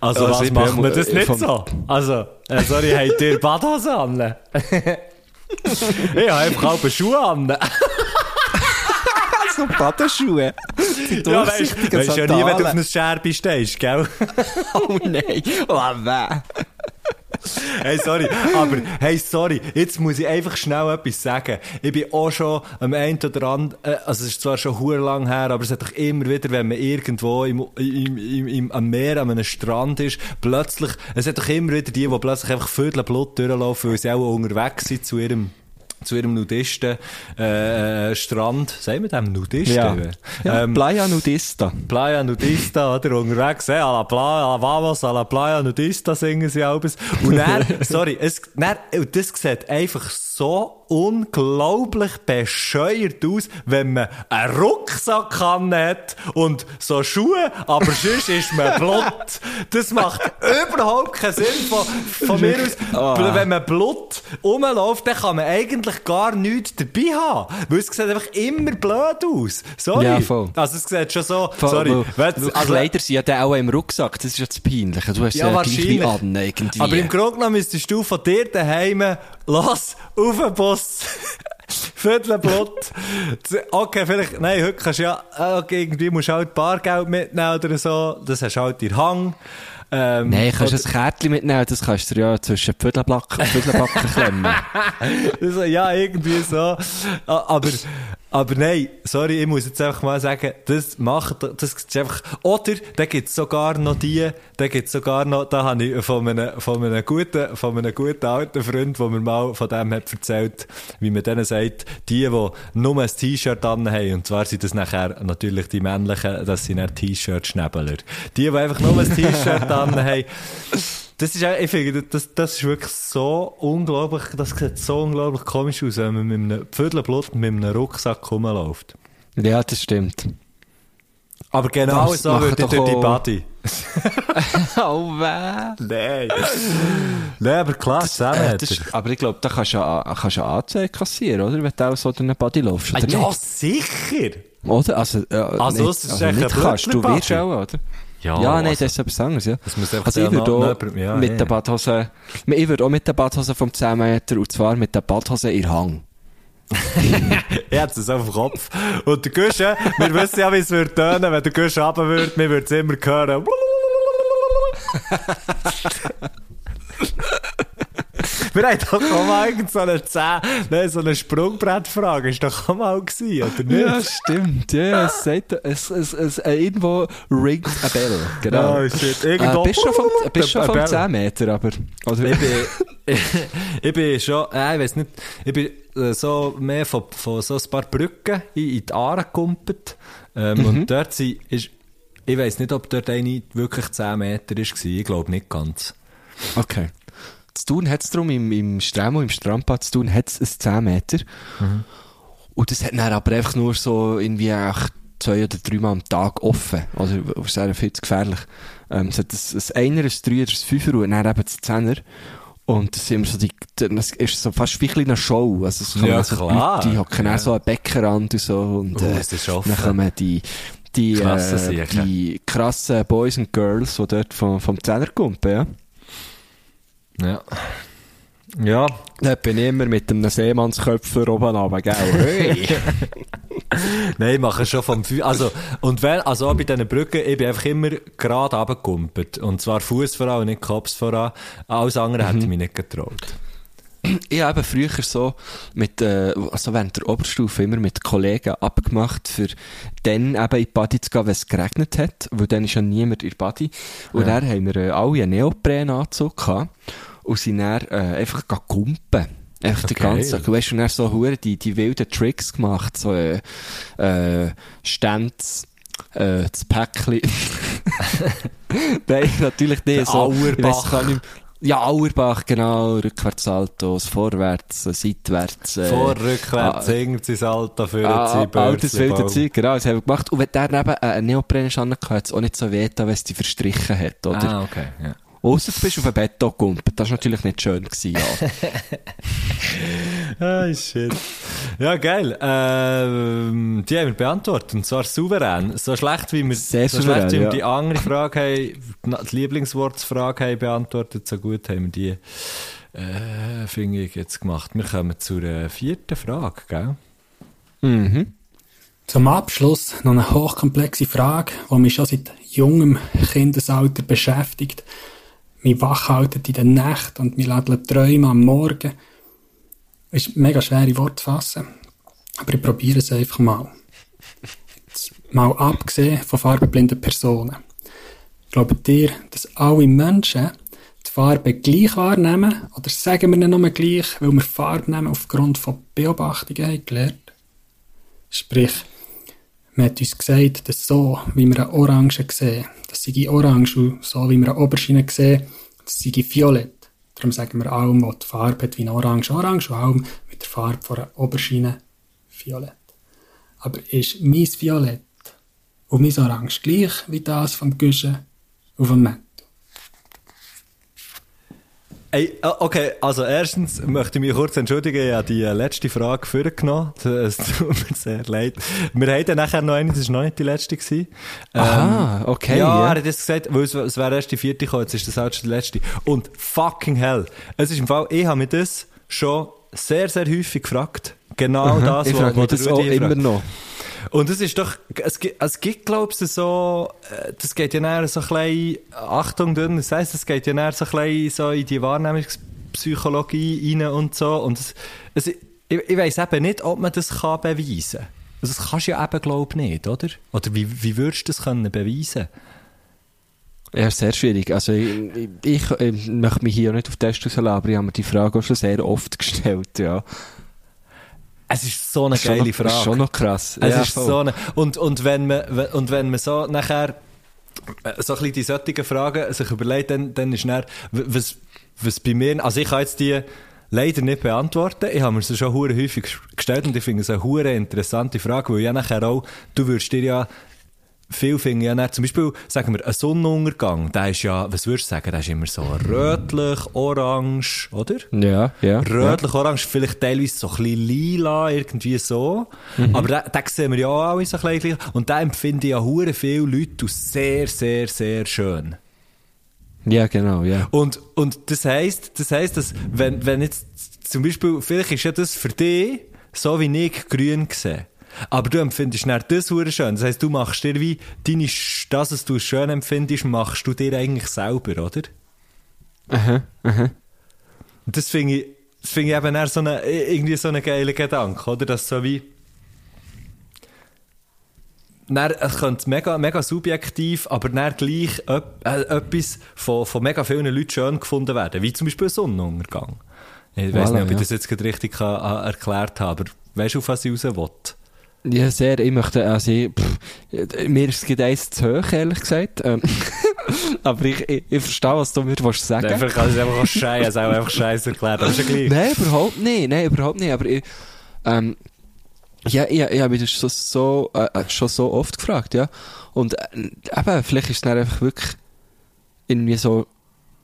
Also, Also, was machen wir das äh, nicht vom- so? Also, äh, sorry, habt ihr Badhose an? ich habe einfach halbe Schuhe an. (laughs) so Badenschuhe. Die Ja, weißt ja nie, wenn du auf einer Scherbe stehst, gell? (laughs) Oh nein. Oh, weh. Hey, sorry, aber, hey, sorry, jetzt muss ich einfach schnell etwas sagen. Ich bin auch schon am einen oder anderen, äh, also es ist zwar schon hure lang her, aber es hat doch immer wieder, wenn man irgendwo im, im, im, im, am Meer, an einem Strand ist, plötzlich, es hat doch immer wieder die, die plötzlich einfach Viertel Blut durchlaufen, weil sie auch unterwegs sind zu ihrem, zu ihrem Nudisten, äh, äh, Strand. Sagen wir dem Nudisten? Ja. ja Ähm, Playa Nudista. Playa Nudista, oder? Unterwegs, eh, a la Playa, a la Vamos, a la Playa Nudista singen sie alles. Und (laughs) dann, sorry, es, dann, das sieht einfach so unglaublich bescheuert aus, wenn man einen Rucksack hat und so Schuhe, aber sonst ist man Blut. Das macht überhaupt keinen Sinn von, von mir aus. Ah. Wenn man Blut rumläuft, dann kann man eigentlich gar nichts dabei haben. Weil es sieht einfach immer blöd aus. Sorry. Ja, voll. Also es sieht schon so, Voll, sorry. weil- weil also, Kleider sind ja dann auch im Rucksack, das ist ja das Peinliche. Du hast Ja, ja, wahrscheinlich. an, irgendwie. aber im Grunde genommen müsstest du von dir daheim, los, auf den Bus, Viertelblut. (laughs) Okay, vielleicht, nein, heute kannst du ja, äh, okay, irgendwie musst du halt Bargeld mitnehmen oder so, das hast du halt in Hang. Ähm, Nein, kannst du ein Kärtchen mitnehmen, das kannst du ja zwischen die Viertelbacken Viertelbacken klemmen. Ja, irgendwie so. Aber, aber nein, sorry, ich muss jetzt einfach mal sagen, das macht, das ist einfach, oder, da gibt's sogar noch die, da gibt's sogar noch, da habe ich von einem, von einem guten, von einem guten alten Freund, der mir mal von dem hat erzählt, wie man denen sagt, die, die nur ein T-Shirt an und zwar sind das nachher natürlich die männlichen, das sind dann T-Shirt-Schnäbeler. Die, die einfach nur ein T-Shirt an das ist, auch- ich finde, das, das ist wirklich so unglaublich, das sieht so unglaublich komisch aus, wenn man mit einem Viertelblut mit einem Rucksack rumläuft. ja, das stimmt. Aber genau Das so würde ich durch die Body. (laughs) oh, weh. Nein. Nein, aber klar, Äh, zusammen ist, aber ich glaube, da kannst du ja, kannst ja Anzeige kassieren, oder? Wenn du auch so durch eine Body läufst, oder Ah, Ja, sicher. Oder? Also, äh, Also, nicht, es ist also nicht kannst, du wirst auch, oder? Ja, Ja, nein, also- das ist etwas anderes, ja. Das muss einfach also ich würde auch ja, mit ja. der Badhose, ich würde auch mit der Badhose vom 10 Meter, und zwar mit der Badhose in Hang. (laughs) Er hat es auf dem Kopf. Und der Gusche, wir wissen ja, wie es würde tönen, wenn der Gusche runter würde, wir würden es immer hören. Wir haben doch auch mal irgend so eine 10, nein, so eine Sprungbrettfrage, ist doch auch mal gewesen, oder nicht? Ja, stimmt. Ja, es sagt, es, es, es, äh, irgendwo ringt a bell. Genau. Oh, shit. Äh, Irgendwo- bist schon vom, bist schon vom Bell. 10 Meter, aber, oder? ich bin, (laughs) ich bin schon, äh, ich weiß nicht, ich bin äh, so mehr von, von so ein paar Brücken in, in die Aare gekumpelt. Ähm, Und dort sind, ist, ich weiß nicht, ob dort eine wirklich 10 Meter war. Ich glaube nicht ganz. Okay. Zu tun hat es darum, im, im Stremo, im Strandbad zu tun, hat es ein 10 Meter. Und das hat dann aber einfach nur so irgendwie zwei oder dreimal am Tag offen. Also, das ist viel zu gefährlich. Ähm, es hat ein, ein Einer, ein Dreier, ein Fünfer und dann eben das Zehner. Und das, sind immer so die, das ist so fast wie ein kleine Show. Also, es kommen Ja, so klar. Leute, die hocken Ja. so einen Beckenrand und so. Und, Oh, äh, dann kommen die, die, äh, die krassen Boys und Girls, die dort vom, vom Zehner kommen, ja. Ja. Ja, Da bin ich immer mit einem Seemannsköpfer oben runter, gell? Hey! (laughs) Nein, ich mache schon vom Fü Also, und wenn, also auch bei diesen Brücken, ich bin einfach immer gerade runtergekumpelt. Und zwar Fuß voran und nicht Kopf voran. Alles andere hätte ich mich nicht getraut. Ich habe früher so mit, äh, also während der Oberstufe immer mit Kollegen abgemacht, für dann eben in die Body zu gehen, wenn es geregnet hat, weil dann ist ja niemand in der Body. Und dann haben wir äh, alle einen Neoprenanzug gehabt und sind dann äh, einfach kumpen. Einfach die Okay. ganze Tag. Du weißt, und dann so hure die, die wilden Tricks gemacht, so, äh, äh, Ständs, äh, das Päckchen. (laughs) (laughs) Nein, natürlich nicht. Der so, ich weiss Auerbach. gar nicht- Ja, Auerbach, genau. Rückwärtssaltos, vorwärts, äh, seitwärts. Äh, Vor, rückwärts, ah, singt sein Alter für Ah, sein altes wilde. Zeug, genau, das haben wir gemacht. Und wenn der neben äh, einen Neopren angehabt, hat es auch nicht so weh, wenn es dich verstrichen hat, oder? Ah, okay, ja. Ausser du bist auf ein Bett gekumpelt. Das war natürlich nicht schön gewesen, ja. (laughs) Ah, shit. Ja, geil. Ähm, die haben wir beantwortet. Und zwar souverän. So schlecht, wie wir, Sehr so souverän, schlecht, wie wir ja. die andere Frage haben, die Lieblingswortsfrage haben beantwortet, so gut haben wir die, äh, finde ich, jetzt gemacht. Wir kommen zur äh, vierten Frage, gell? mhm. Zum Abschluss noch eine hochkomplexe Frage, die mich schon seit jungem Kindesalter beschäftigt. Mich wachhaltet in der Nacht und mich lädt Träume am Morgen. Ist mega schwer in Worte zu fassen. Aber ich probiere es einfach mal. Mal abgesehen von farbenblinden Personen. Glaubt ihr, dass alle Menschen die Farbe gleich wahrnehmen? Oder sagen wir ihnen nur gleich, weil wir Farbe nehmen aufgrund von Beobachtungen haben gelernt? Sprich, man hat uns gesagt, dass so, wie wir eine Orange sehen, das sei orange und so, wie wir eine Aubergine sehen, das sei violett. Darum sagen wir allem, was die Farbe hat wie eine Orange, orange und allem mit der Farbe von einer Aubergine violett. Aber ist mein Violett und mein Orange gleich wie das vom Güschen und vom Mento? Ey, ah, okay, also erstens möchte ich mich kurz entschuldigen, ich habe die äh, letzte Frage vorgenommen. (laughs) Es tut mir sehr leid. Wir haben dann nachher noch eine, das war noch nicht die letzte. Gewesen. Aha, okay, Ja, ja. er hat das gesagt, weil es, es wäre erst die vierte gekommen, jetzt ist das auch schon die letzte. Und fucking hell, es ist im Fall, ich habe mich das schon sehr, sehr häufig gefragt. Genau das, ich wo- frage mich das auch immer noch. Und es ist doch, es gibt, es gibt glaubst du, so, äh, das geht ja näher so ein bisschen, Achtung, dünn, das heisst, es geht ja näher so ein so in die Wahrnehmungspsychologie rein und so. Und es, es, ich, ich weiss eben nicht, ob man das kann beweisen kann. Also das kannst du ja eben, glaub ich, nicht, oder? Oder wie, wie würdest du das können beweisen? Ja, sehr schwierig. Also, ich, ich, ich möchte mich hier nicht auf den Test rauslassen, aber ich habe mir die Frage auch schon sehr oft gestellt, ja. Es ist so eine schon geile noch, Frage. Ist schon noch krass. Es ja, ist voll. so eine, und, und wenn man, und wenn man so nachher, äh, so ein bisschen die solchen Fragen sich überlegt, dann, dann ist dann, was, was bei mir, also ich kann jetzt die leider nicht beantworten. Ich habe mir sie schon hure häufig gestellt und ich finde es eine hure interessante Frage, weil ja nachher auch, du würdest dir ja, viel finde ja nicht, zum Beispiel, sagen wir, ein Sonnenuntergang, der ist ja, was würdest du sagen, der ist immer so rötlich, orange, oder? Ja, ja. Rötlich, orange, vielleicht teilweise so ein bisschen lila, irgendwie so. Aber da, da sehen wir ja auch alle so ein bisschen. Und da empfinde ich ja hure viele Leute als sehr, sehr, sehr schön. Ja, ja genau, ja. Und, und das heisst, das heisst, dass, wenn, wenn jetzt zum Beispiel, vielleicht ist ja das für dich, so wie ich grün sehe. Aber du empfindest dann das hure schön. Das heisst, du machst dir wie, deine, das, was du schön empfindest, machst du dir eigentlich selber, oder? Aha, aha. Das finde ich, das finde ich eben eher so eine, irgendwie so einen geilen Gedanke, oder? Dass so wie, dann, es könnte mega, mega subjektiv, aber dann gleich öp, äh, etwas von, von mega vielen Leuten schön gefunden werden. Wie zum Beispiel ein Sonnenuntergang. Ich weiß Voilà, nicht, ob ich ja. das jetzt gerade richtig äh, erklärt habe, aber weißt du, auf was ich raus will? Ja, sehr. Ich möchte, also ich, pff, mir ist es eins zu hoch, ehrlich gesagt. Ähm, (laughs) aber ich, ich, ich verstehe, was du mir willst sagen Nein, vielleicht kann ich es einfach auch scheiße, also auch einfach scheiße erklären, aber ist ja gleich. Nein, überhaupt nicht. Nein, überhaupt nicht. Aber ich, ähm, ja, ich, ich habe mich das schon so, äh, äh, schon so oft gefragt, ja. Und äh, eben, vielleicht ist es dann einfach wirklich irgendwie so,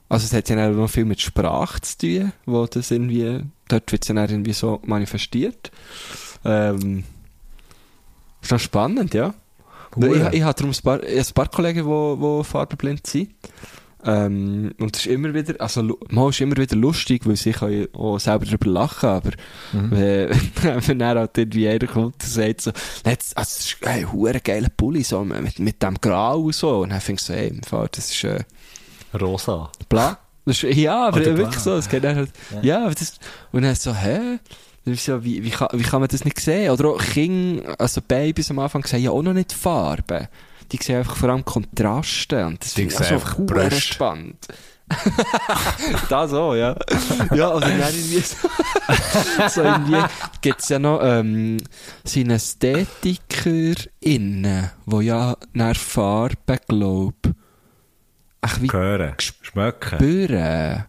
also es hat ja dann noch viel mit Sprache zu tun, wo das irgendwie, dort wird es ja dann irgendwie so manifestiert. Ähm, ist noch spannend, ja. Hure. Ich, ich habe darum ein paar, ein paar Kollegen, die, die farbenblind sind. Ähm, und es ist immer wieder, also, mal ist immer wieder lustig, weil sie kann ja auch selber darüber lachen, aber, (laughs) wenn, wenn dann halt irgendwie einer kommt und sagt so, «Nee, jetzt, also, das ist ein hure geiler Pulli, so, mit, mit dem Grau und so, und dann ich so, ey, im Fall, das ist, äh, Rosa. bla. Das ist, ja, aber Oder bla. wirklich so, es geht dann halt, ja, aber das, und dann so, hä? So, wie, wie, kann, wie kann man das nicht sehen? Oder auch Kinder, also Babys am Anfang sehen ja auch noch nicht Farben. Die sehen einfach vor allem Kontraste. Und das finde ich also einfach spannend. (laughs) da so, ja. Ja, oder dann irgendwie so, so irgendwie gibt's ja noch, ähm, SynästhetikerInnen, die ja nach Farben, glaub, ach, wie Hören. Schmecken. spüren.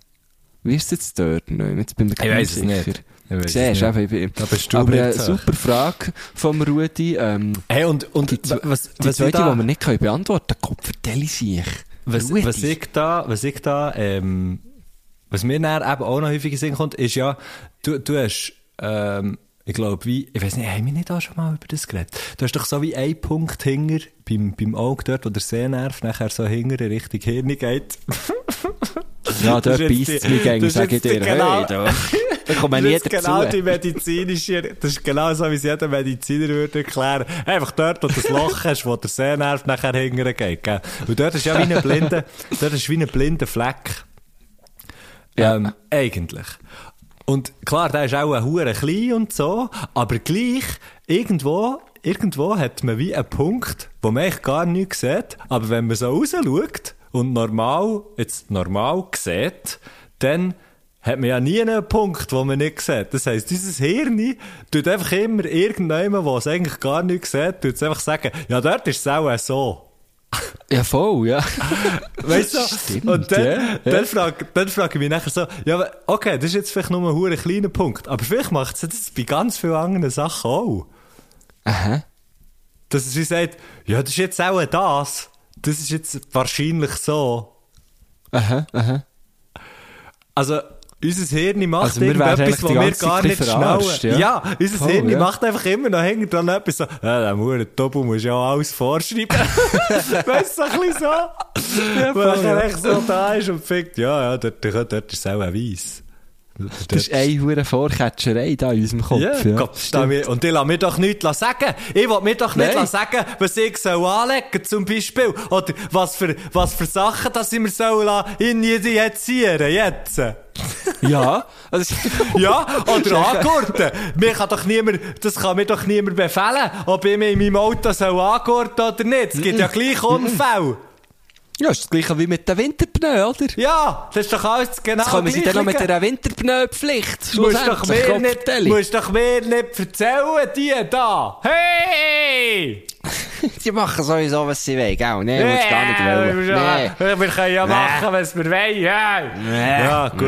Wie ist es jetzt dort noch? Jetzt bin ich Ich weiss es nicht. Ich Siehst du, einfach, ich bin, Da bist du aber eine super Frage vom Rudi. Ähm, Hey, und, und die, was, die was, ich zweite, da, die wir nicht können beantworten können, vertelle sich. was, Rudi. was ich da, was ich da, ähm, was mir dann eben auch noch häufig in kommt, ist ja, du, du hast, ähm, ich glaube, wie, ich weiß nicht, haben wir nicht auch schon mal über das geredet? Du hast doch so wie einen Punkt hinger, beim, beim Auge dort, wo der Sehnerv nachher so hinger in Richtung Hirn geht. (laughs) Ja, dort ist beißt es mich gegen, ist sage ich dir. genau- Hey, da, da kommt man nie ist genau dazu. die medizinische, das ist genau so, wie es jeder Mediziner würde erklären. Einfach dort, wo das Loch hast, wo der Sehnerv nachher hingern geht, gell? Und dort ist ja wie ein blinder, dort ist wie ein blinder Fleck. Ja. Ähm, eigentlich. Und klar, der ist auch ein Hure klein und so, aber gleich, irgendwo, irgendwo hat man wie einen Punkt, wo man eigentlich gar nichts sieht, aber wenn man so rausschaut und normal, jetzt normal sieht, dann hat man ja nie einen Punkt, wo man nicht sieht. Das heisst, dieses Hirn tut einfach immer irgendjemand, wo es eigentlich gar nicht sieht, tut es einfach sagen, ja, dort ist es auch so. (laughs) Ja, voll, ja. (laughs) Weißt du? Stimmt, und dann, ja. dann, frage, dann frage ich mich nachher so, ja, okay, das ist jetzt vielleicht nur ein hure kleiner Punkt, aber vielleicht macht es das bei ganz vielen anderen Sachen auch. Aha. Dass es wie sagt, ja, das ist jetzt auch das. Das ist jetzt wahrscheinlich so. Aha, aha. Also, unser Hirn macht Also, irgendetwas, wo die wir gar nicht verarscht, schnallen. ja. Ja, unser Voll, Hirn ja. macht einfach immer noch hinten dran etwas so, ja, der Hure Tobu muss ja alles vorschreiben. (laughs) weißt du, so ein bisschen so. Ja, er echt so da ist und findet, ja, ja, dort, dort, dort ist es auch ein Weiss. Das ist eine hure Vorketscherei da in unserem Kopf. Ja, Ja, Gott, und ich lasse mir doch nichts sagen. Ich will mir doch nicht Nein. sagen, was ich soll anlegen zum Beispiel. Oder was für, was für Sachen, dass ich mir soll injizieren jetzt. (laughs) ja. Also, (laughs) Ja, oder (laughs) angurten. Mir kann doch niemand, das kann mir doch niemand befehlen, ob ich mir in meinem Auto soll angurten oder nicht. Es gibt ja gleich Unfälle. Ja, ist das gleiche wie mit den Winterpneu, oder? Ja, das ist doch alles genau Jetzt kommen sie dann noch mit einer Winterpneu-Pflicht. Musst doch, mir nicht, musst doch mir nicht erzählen, die da. Hey! (laughs) Die machen sowieso, was sie wollen, gell? Nee, nee. musst gar nicht wollen. Nee. Wir können ja Nee. machen, was wir wollen. Ja, ja gut.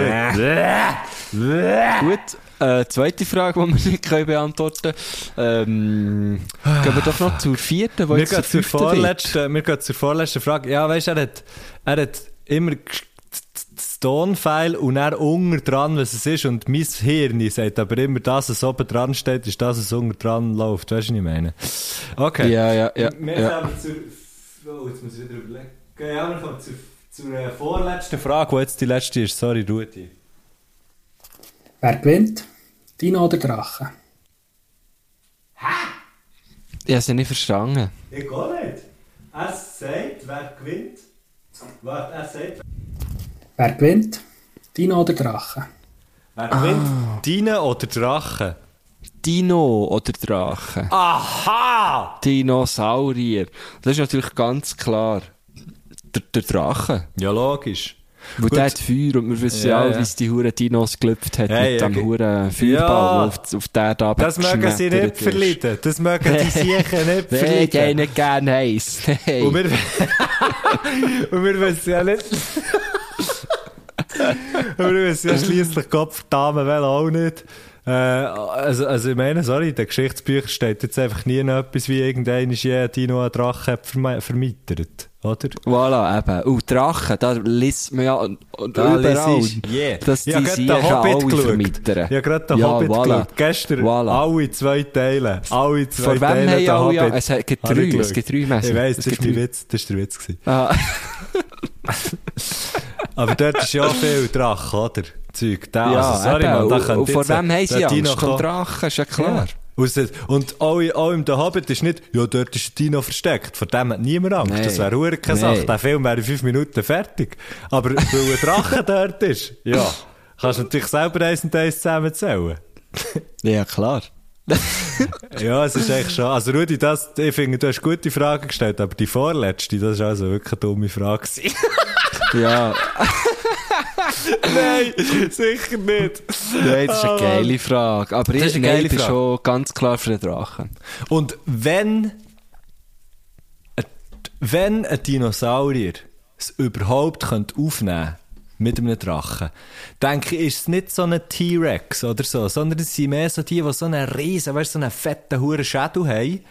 Gut, äh, zweite Frage, die wir nicht (laughs) können beantworten können. Ähm, gehen wir doch noch zur vierten, wo Wir jetzt gehen, zur vorletzten, wir gehen zur vorletzten Frage. Ja, weißt du, er hat, er hat immer das Tonfile und dann unten dran, was es ist. Und mein Hirn sagt aber immer, dass es oben dran steht, ist, dass es unten dran läuft. Weißt du, was ich meine? Okay. Ja, ja, ja. Wir ja. kommen zur. Oh, jetzt muss ich wieder überlegen. Ja, wir kommen zur, zur äh, vorletzten Frage, die jetzt die letzte ist. Sorry, Rudi. Wer gewinnt? Dino oder Drache? Ich habe sie nicht verstanden. Ich gehe nicht. Er sagt, wer gewinnt. Warte, er sagt, Wer gewinnt? Dino oder Drache? wer gewinnt. Deine oder Drache? Dino oder Drache? Aha! Dinosaurier. Das ist natürlich ganz klar der, der Drache. Ja, logisch. Weil der hat Feuer und wir wissen ja, Ja, auch, ja. wie es die Huren Dinos gelüpft hat Hey, mit ja, dem Huren Feuerball, Ja. der auf, auf den da Das mögen sie nicht verleiden. Das mögen die (laughs) sicher nicht verleiden. nicht gerne heiß. (laughs) Hey. Und wir, (laughs) und wir wissen ja nicht. und wir wissen ja schliesslich Kopf, Damen wollen auch nicht. Äh, also, also ich meine, sorry, in den Geschichtsbüchern steht jetzt einfach nie noch etwas wie irgendein Dino einen Drache hat verme- vermittert, oder? Voilà, eben. Und Drachen, da liest man ja und, Da überall, ich, yeah. dass die den Hobbit alle vermittern. Habe gerade den Ja, Hobbit voilà. geschaut. Gestern Voilà. alle zwei Teile. Alle zwei wem Teile haben den alle ja- es gibt drei, es gibt drei Messer. Ich weiss, das ist. Witz, das ist der Witz gewesen. Ah, (laughs) Aber dort ist ja viel Drache, oder? Zeug. Da, Ja, also, sorry, eben. man, da und, könnte und vor dem haben sie Angst, vom. Drachen, ist ja klar. Es- Und auch, auch im The Hobbit ist nicht, ja, dort ist ein Dino versteckt. Vor dem hat niemand Angst. Nein. Das wäre hure keine Nein. Sache. Der Film wäre in fünf Minuten fertig. Aber weil ein Drache (laughs) dort ist, ja, kannst du natürlich selber eins und eins zusammenzählen. (laughs) Ja, klar. (laughs) Ja, es ist echt schon. Also Rudi, das, ich finde, du hast gute Fragen gestellt, aber die vorletzte, das war also wirklich eine dumme Frage. Ja, (laughs) Nein, sicher nicht. nein, das ist eine Ah, geile Frage. Aber Das ich, ist eine geile bin Frage. schon ganz klar für den Drachen. Und wenn, wenn ein Dinosaurier es überhaupt könnte aufnehmen mit einem Drachen, denke ich, ist es nicht so ein T-Rex oder so, sondern es sind mehr so die, die so einen riesen, weißt, so einen fetten, hohen Schädel haben,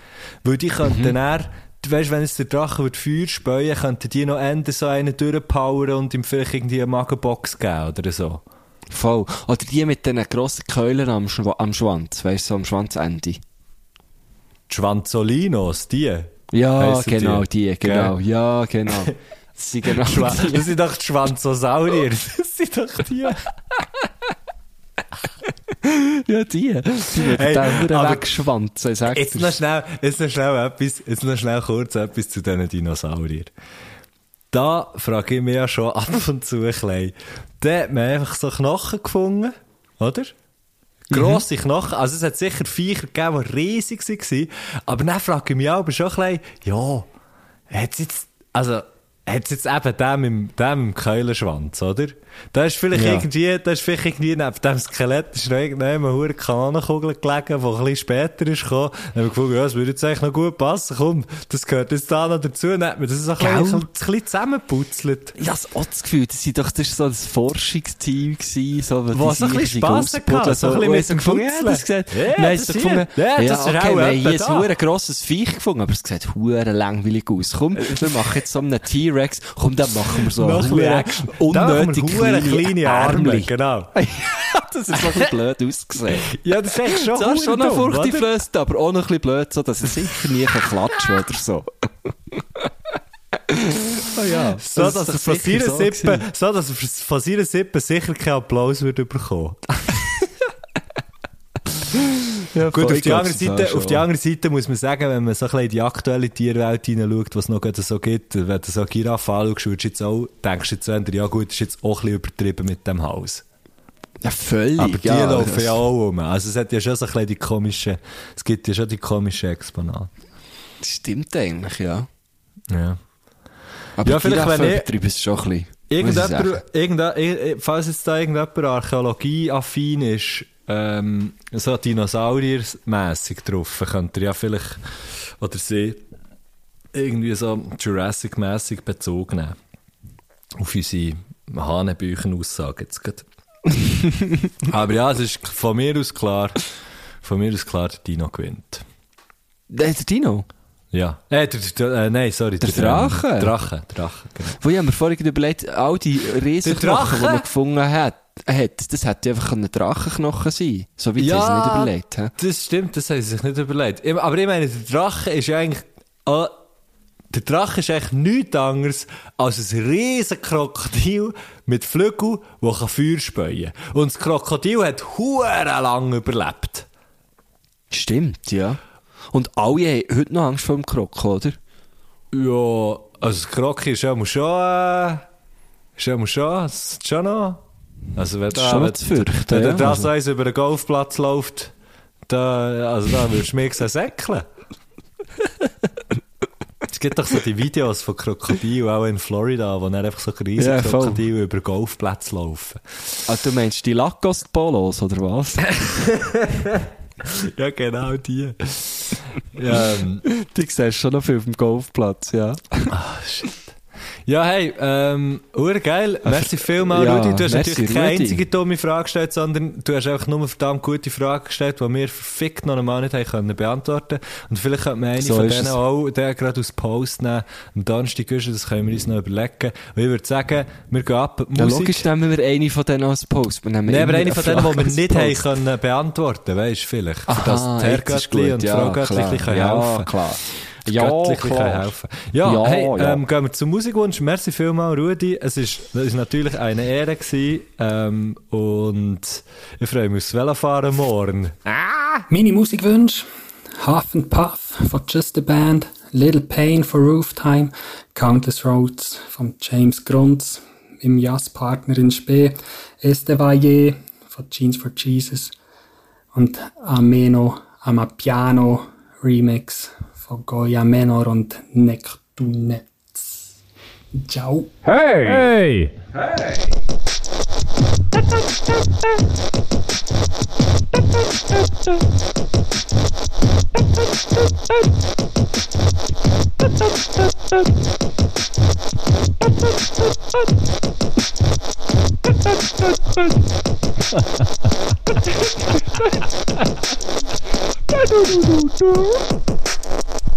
weil die könnten dann Weißt, wenn jetzt der Drache wird Feuer speuen, könnten die noch Ende so einen durchpowern und ihm vielleicht irgendwie eine Magenbox geben oder so. Voll. Oder die mit diesen grossen Keulen am, Schwa am Schwanz, weißt du, so am Schwanzende. Die Schwanzolinos, die. Ja, genau, die, die? genau. Gell? Ja, genau. (laughs) Das sind genau die. das sind doch die Schwanzosaurier. (laughs) Das sind doch die. (laughs) (laughs) Ja, die. Die werden Hey, aber- wegschwanzen, sag Jetzt noch schnell, jetzt noch schnell etwas, jetzt noch schnell kurz etwas zu diesen Dinosauriern. Da frage ich mich ja schon ab und zu ein bisschen. Da hat man einfach so Knochen gefunden, oder? Grosse Knochen. Also es hat sicher Viecher gegeben, die riesig waren. Aber dann frage ich mich aber schon ein bisschen, ja, hat's jetzt, also, hat's jetzt eben dem mit dem Keulenschwanz, oder? Da ist vielleicht Ja. irgendwie, da ist vielleicht irgendwie neben dem Skelett ist noch irgendeine hure Kanonenkugel gelegen, die ein bisschen später ist gekommen. Dann haben wir gefunden, ja, das würde jetzt eigentlich noch gut passen. Komm, das gehört jetzt da noch dazu. Dann hat man das so ein bisschen, ein bisschen zusammenputzelt. Ich habe auch das Gefühl, das, sind doch, das war so ein Forschungsteam gewesen, so, Was ein bisschen Spass hatte, so ein bisschen und mit ich dem gefunden, Ja, Putzeln. das gesagt, Ja, nein, das das gefunden, Ja, ja, das ist okay, wir haben hier ein grosses Viech gefunden, aber es sieht hure langweilig aus. Komm, wir machen jetzt so einen T-Rex, komm, dann machen wir so Noch Action. unnötig hure kleine Arme, genau. (laughs) das ist so blöd ausgesehen. Ja, das ist echt schon Das ist schon eine? Furchteinflößt, aber auch noch ein bisschen blöd, so, dass er sicher nie kann klatschen oder so. oh ja. So, das dass er von seiner Sippe sicher keinen Applaus würde bekommen. (laughs) Ja, Gut, auf die, andere ist Seite, auf die andere Seite muss man sagen, wenn man so ein bisschen in die aktuelle Tierwelt hineinschaut, was es noch gerade so gibt, wenn du so Giraffe anschaust, würdest du jetzt auch, denkst du jetzt eher, ja gut, ist jetzt auch ein bisschen übertrieben mit dem Haus. Ja, völlig. Aber die ja, laufen ja auch rum. Also es hat ja schon so ein bisschen die komische, es gibt ja schon die komische Exponate. Das stimmt eigentlich, ja. Ja. Aber Ja, vielleicht, wenn ich- übertreiben es schon ein bisschen. Irgendjemand, irgende- eh, falls jetzt da irgendjemand Archäologie-affin ist, ähm, so Dinosaurier-mässig drauf, könnte er ja vielleicht, oder sie, irgendwie so Jurassic-mässig Bezug nehmen. Auf unsere Hanebüchen-Aussage jetzt gerade. (laughs) Aber ja, es ist von mir aus klar, von mir aus klar, der Dino gewinnt. Der Dino. Ja. Äh, der, der, äh, nein, sorry. Der Drache? Ähm, Drache, Drache, genau. Wo ich mir vorhin überlegt, all die Riesenknochen, die man gefunden hat, hat, das hätte einfach ein Drachenknochen sein So weit haben sie nicht überlegt. He? Das stimmt, das haben sie sich nicht überlegt. Aber ich meine, der Drache ist ja eigentlich, äh, der Drache ist eigentlich nichts anderes als ein riesen Krokodil mit Flügeln, das Feuer speuen kann. Und das Krokodil hat hure lang überlebt. Stimmt, ja. Und alle haben heute noch Angst vor dem Krok, oder? Ja, also Krokodil ist ja mal schon, äh, ist ja mal schon, ist schon noch. Also wenn da, schon wenn, fürchten, wenn ja, das eins über den Golfplatz läuft, da, also da würdest du mich säckeln. (laughs) Es gibt doch so die Videos von Krokodilen, auch in Florida, wo dann einfach so riesige Ja. Krokodile über Golfplätze laufen. Ah, du meinst die Lacoste-Polos, oder was? (laughs) Ja, genau die. (laughs) ja, ähm, die siehst du schon auf dem Golfplatz, ja. Ja, hey, ähm, urgeil. Merci vielmals, ja, Rudi. Du hast merci, natürlich keine Rudi. einzige dumme Frage gestellt, sondern du hast einfach nur eine verdammt gute Frage gestellt, die wir verfickt noch einmal nicht haben können beantworten Und vielleicht könnte man eine So von denen es. auch der gerade aus Post nehmen. Am Donnerstag ist das können wir uns noch überlegen. Und ich würde sagen, wir gehen ab. Ja, Musik. logisch nehmen wir eine von denen als Post. Wir nehmen Nein, aber eine von denen, die wir nicht haben können beantworten, weißt du, vielleicht. Für Aha, das jetzt ist Herrgöttli und ja, Fraugöttli klar. können Ja, helfen. klar. Ja, göttlich klar. helfen Ja, Ja, hey, ja. Ähm, gehen wir zum Musikwunsch. Merci vielmals, Rudi. Es ist, es ist natürlich eine Ehre gewesen, ähm, und ich freue mich aufs Velofahren morgen. Meine Musikwünsche: Huff and Puff von Just a Band, Little Pain for Rooftime, Countless Roads von James Grunz, im Jazzpartner in Spee, Este Valle von Jeans for Jesus und Ameno Amapiano Remix von Goya Menor und Nektunetz. Ciao. Hey! (laughs) Do do do do do.